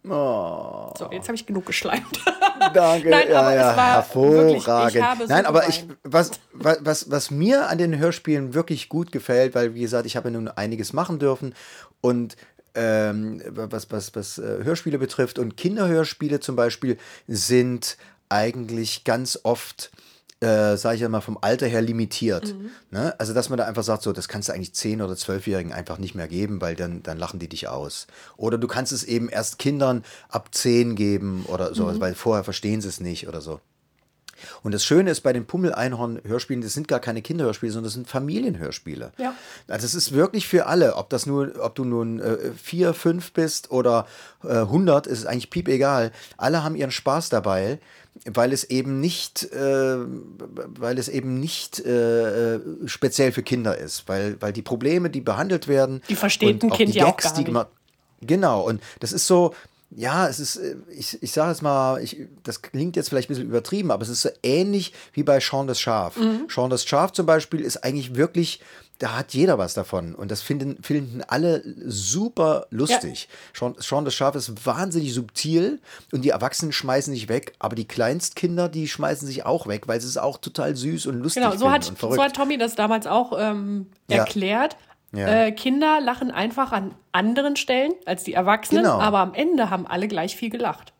Oh. So, jetzt habe ich genug geschleimt. Danke, Nein, ja, aber ja, es war wirklich, hervorragend. so Nein, aber ich, was, was, was mir an den Hörspielen wirklich gut gefällt, weil, wie gesagt, ich habe ja nun einiges machen dürfen und ähm, was, was, was äh, Hörspiele betrifft und Kinderhörspiele zum Beispiel sind eigentlich ganz oft äh, sage ich ja mal, vom Alter her limitiert. Ne? Also, dass man da einfach sagt, so, das kannst du eigentlich 10- oder 12-Jährigen einfach nicht mehr geben, weil dann, dann lachen die dich aus. Oder du kannst es eben erst Kindern ab 10 geben oder sowas, weil vorher verstehen sie es nicht oder so. Und das Schöne ist bei den Pummel-Einhorn-Hörspielen, das sind gar keine Kinderhörspiele, sondern das sind Familienhörspiele. Ja. Also es ist wirklich für alle, ob das nur, ob du nun äh, vier, fünf bist oder äh, 100, ist eigentlich piep egal. Alle haben ihren Spaß dabei, weil es eben nicht, äh, weil es eben nicht äh, äh, speziell für Kinder ist, weil, weil die Probleme, die behandelt werden, Die versteht ein Kind die ja auch Gags, gar nicht. Genau, und das ist so, ja, es ist, äh, ich, ich sage es mal, ich, das klingt jetzt vielleicht ein bisschen übertrieben, aber es ist so ähnlich wie bei Sean das Schaf. Mhm. Sean das Schaf zum Beispiel ist eigentlich wirklich, da hat jeder was davon und das finden, finden alle super lustig. Sean, Sean das Schaf ist wahnsinnig subtil und die Erwachsenen schmeißen sich weg, aber die Kleinstkinder, die schmeißen sich auch weg, weil sie es auch total süß und lustig Genau, so hat, so hat Tommy das damals auch ähm, Ja. erklärt. Ja. Äh, Kinder lachen einfach an anderen Stellen als die Erwachsenen, Genau. aber am Ende haben alle gleich viel gelacht.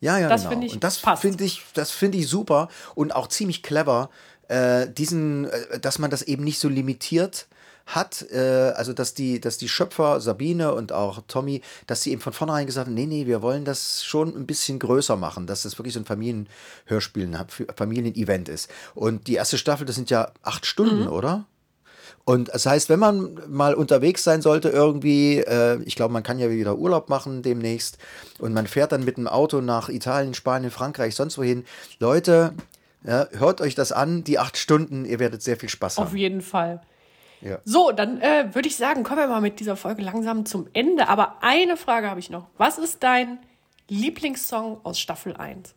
Ja, ja, Das genau. finde ich und das finde ich, das finde ich super und auch ziemlich clever, äh, diesen, äh, dass man das eben nicht so limitiert hat, äh, also dass die, dass die Schöpfer Sabine und auch Tommy, dass sie eben von vornherein gesagt haben, nee, nee, wir wollen das schon ein bisschen größer machen, dass das wirklich so ein Familienhörspiel, ein Familienevent ist. Und die erste Staffel, das sind ja acht Stunden, oder? Und das heißt, wenn man mal unterwegs sein sollte, irgendwie, äh, ich glaube, man kann ja wieder Urlaub machen demnächst und man fährt dann mit dem Auto nach Italien, Spanien, Frankreich, sonst wohin. Leute, ja, hört euch das an, die acht Stunden, ihr werdet sehr viel Spaß Auf haben. jeden Fall. Ja. So, dann äh, würde ich sagen, kommen wir mal mit dieser Folge langsam zum Ende. Aber eine Frage habe ich noch. Was ist dein Lieblingssong aus Staffel 1.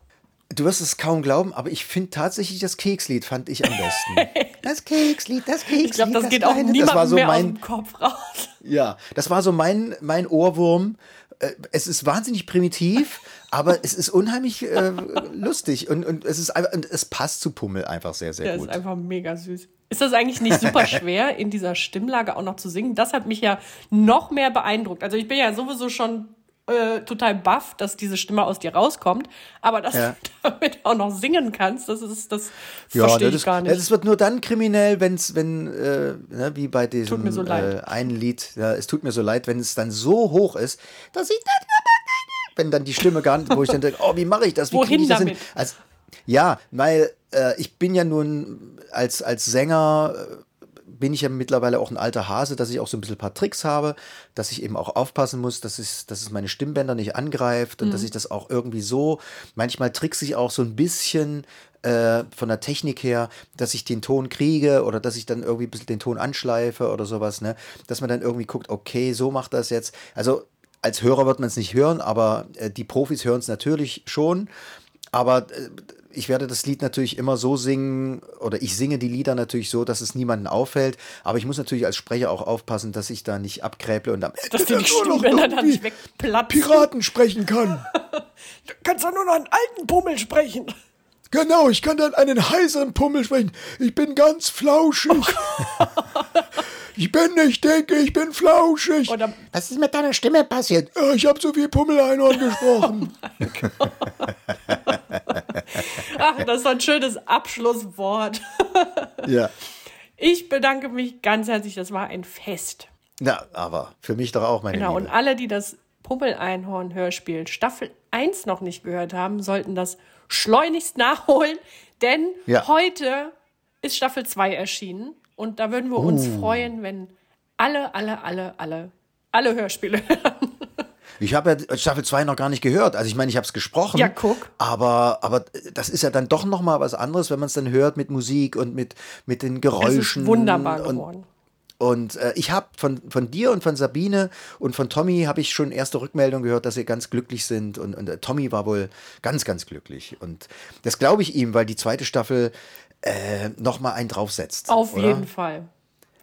Du wirst es kaum glauben, aber ich finde tatsächlich das Kekslied fand ich am besten. das Kekslied, das Kekslied. Ich glaube, das, das geht auch niemandem das war so mehr aus mein, dem Kopf raus. Ja, das war so mein, mein Ohrwurm. Äh, Es ist wahnsinnig primitiv, aber es ist unheimlich äh, lustig und, und, es ist einfach, und es passt zu Pummel einfach sehr, sehr Der gut. ist einfach mega süß. Ist das eigentlich nicht super schwer, in dieser Stimmlage auch noch zu singen? Das hat mich ja noch mehr beeindruckt. Also ich bin ja sowieso schon äh, total baff, dass diese Stimme aus dir rauskommt. Aber dass Ja. du damit auch noch singen kannst, das ist das Ja, verstehe ich das, gar nicht. Es wird nur dann kriminell, wenn's, wenn, äh, ne, wie bei diesem so. Äh, einen Lied, ja, es tut mir so leid, wenn es dann so hoch ist, dass ich dann aber wenn dann die Stimme gar nicht, wo ich dann denke, oh, wie mache ich das? Wie Wohin ich das damit? hin? Also, ja, weil äh, ich bin ja nun als, als Sänger äh, bin ich ja mittlerweile auch ein alter Hase, dass ich auch so ein bisschen ein paar Tricks habe, dass ich eben auch aufpassen muss, dass es, dass es meine Stimmbänder nicht angreift und Mhm. dass ich das auch irgendwie so, manchmal trickse ich auch so ein bisschen äh, von der Technik her, dass ich den Ton kriege oder dass ich dann irgendwie ein bisschen den Ton anschleife oder sowas, ne? Dass man dann irgendwie guckt, okay, so macht das jetzt. Also als Hörer wird man es nicht hören, aber äh, die Profis hören es natürlich schon. Aber äh, ich werde das Lied natürlich immer so singen, oder ich singe die Lieder natürlich so, dass es niemanden auffällt. Aber ich muss natürlich als Sprecher auch aufpassen, dass ich da nicht abkräble und am dass Ende die nur noch irgendwie. Piraten sprechen kann. Du kannst doch nur noch einen alten Pummel sprechen. Genau, ich kann dann einen heiseren Pummel sprechen. Ich bin ganz flauschig. ich bin nicht dick, ich bin flauschig. Oder Was ist mit deiner Stimme passiert? Ja, ich habe so viel Pummel-Einhorn gesprochen. Ach, das ist ein schönes Abschlusswort. ja. Ich bedanke mich ganz herzlich, das war ein Fest. Na, aber für mich doch auch, meine Genau, und Liebe. alle, die das Pummel-Einhorn-Hörspiel Staffel 1 noch nicht gehört haben, sollten das schleunigst nachholen, denn Ja. heute ist Staffel 2 erschienen und da würden wir uns Oh. freuen, wenn alle, alle, alle, alle, alle Hörspiele hören. Ich habe ja Staffel 2 noch gar nicht gehört. Also ich meine, ich habe es gesprochen. Ja, guck. Aber, aber das ist ja dann doch noch mal was anderes, wenn man es dann hört mit Musik und mit, mit den Es Geräuschen. ist wunderbar und, geworden. Und äh, ich habe von, von dir und von Sabine und von Tommy habe ich schon erste Rückmeldungen gehört, dass sie ganz glücklich sind. Und, und äh, Tommy war wohl ganz, ganz glücklich. Und das glaube ich ihm, weil die zweite Staffel äh, nochmal einen draufsetzt. Auf oder? jeden Fall.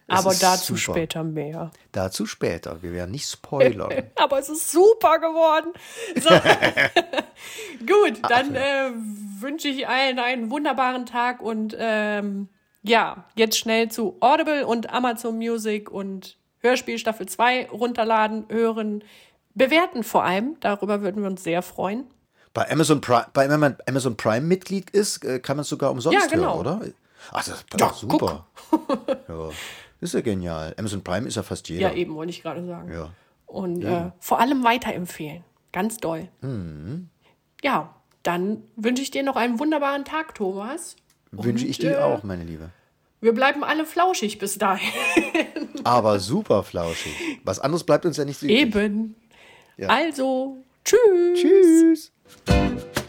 Es Aber dazu super. später mehr. Dazu später. Wir werden nicht spoilern. Aber es ist super geworden. So. Gut, dann äh, wünsche ich allen einen wunderbaren Tag und ähm, ja, jetzt schnell zu Audible und Amazon Music und Hörspiel Staffel 2 runterladen, hören, bewerten vor allem. Darüber würden wir uns sehr freuen. Bei Amazon Prime, bei, wenn man Amazon Prime Mitglied ist, äh, kann man es sogar umsonst Ja, genau. hören, oder? Ach, das ist Ja, super. ja, ist ja genial. Amazon Prime ist ja fast jeder. Ja, eben, wollte ich gerade sagen. Ja. Und äh, vor allem weiterempfehlen. Ganz doll. Mhm. Ja, dann wünsche ich dir noch einen wunderbaren Tag, Thomas. Wünsche ich dir äh, auch, meine Liebe. Wir bleiben alle flauschig bis dahin. Aber super flauschig. Was anderes bleibt uns ja nicht übrig. Eben. Ja. Also, tschüss. Tschüss.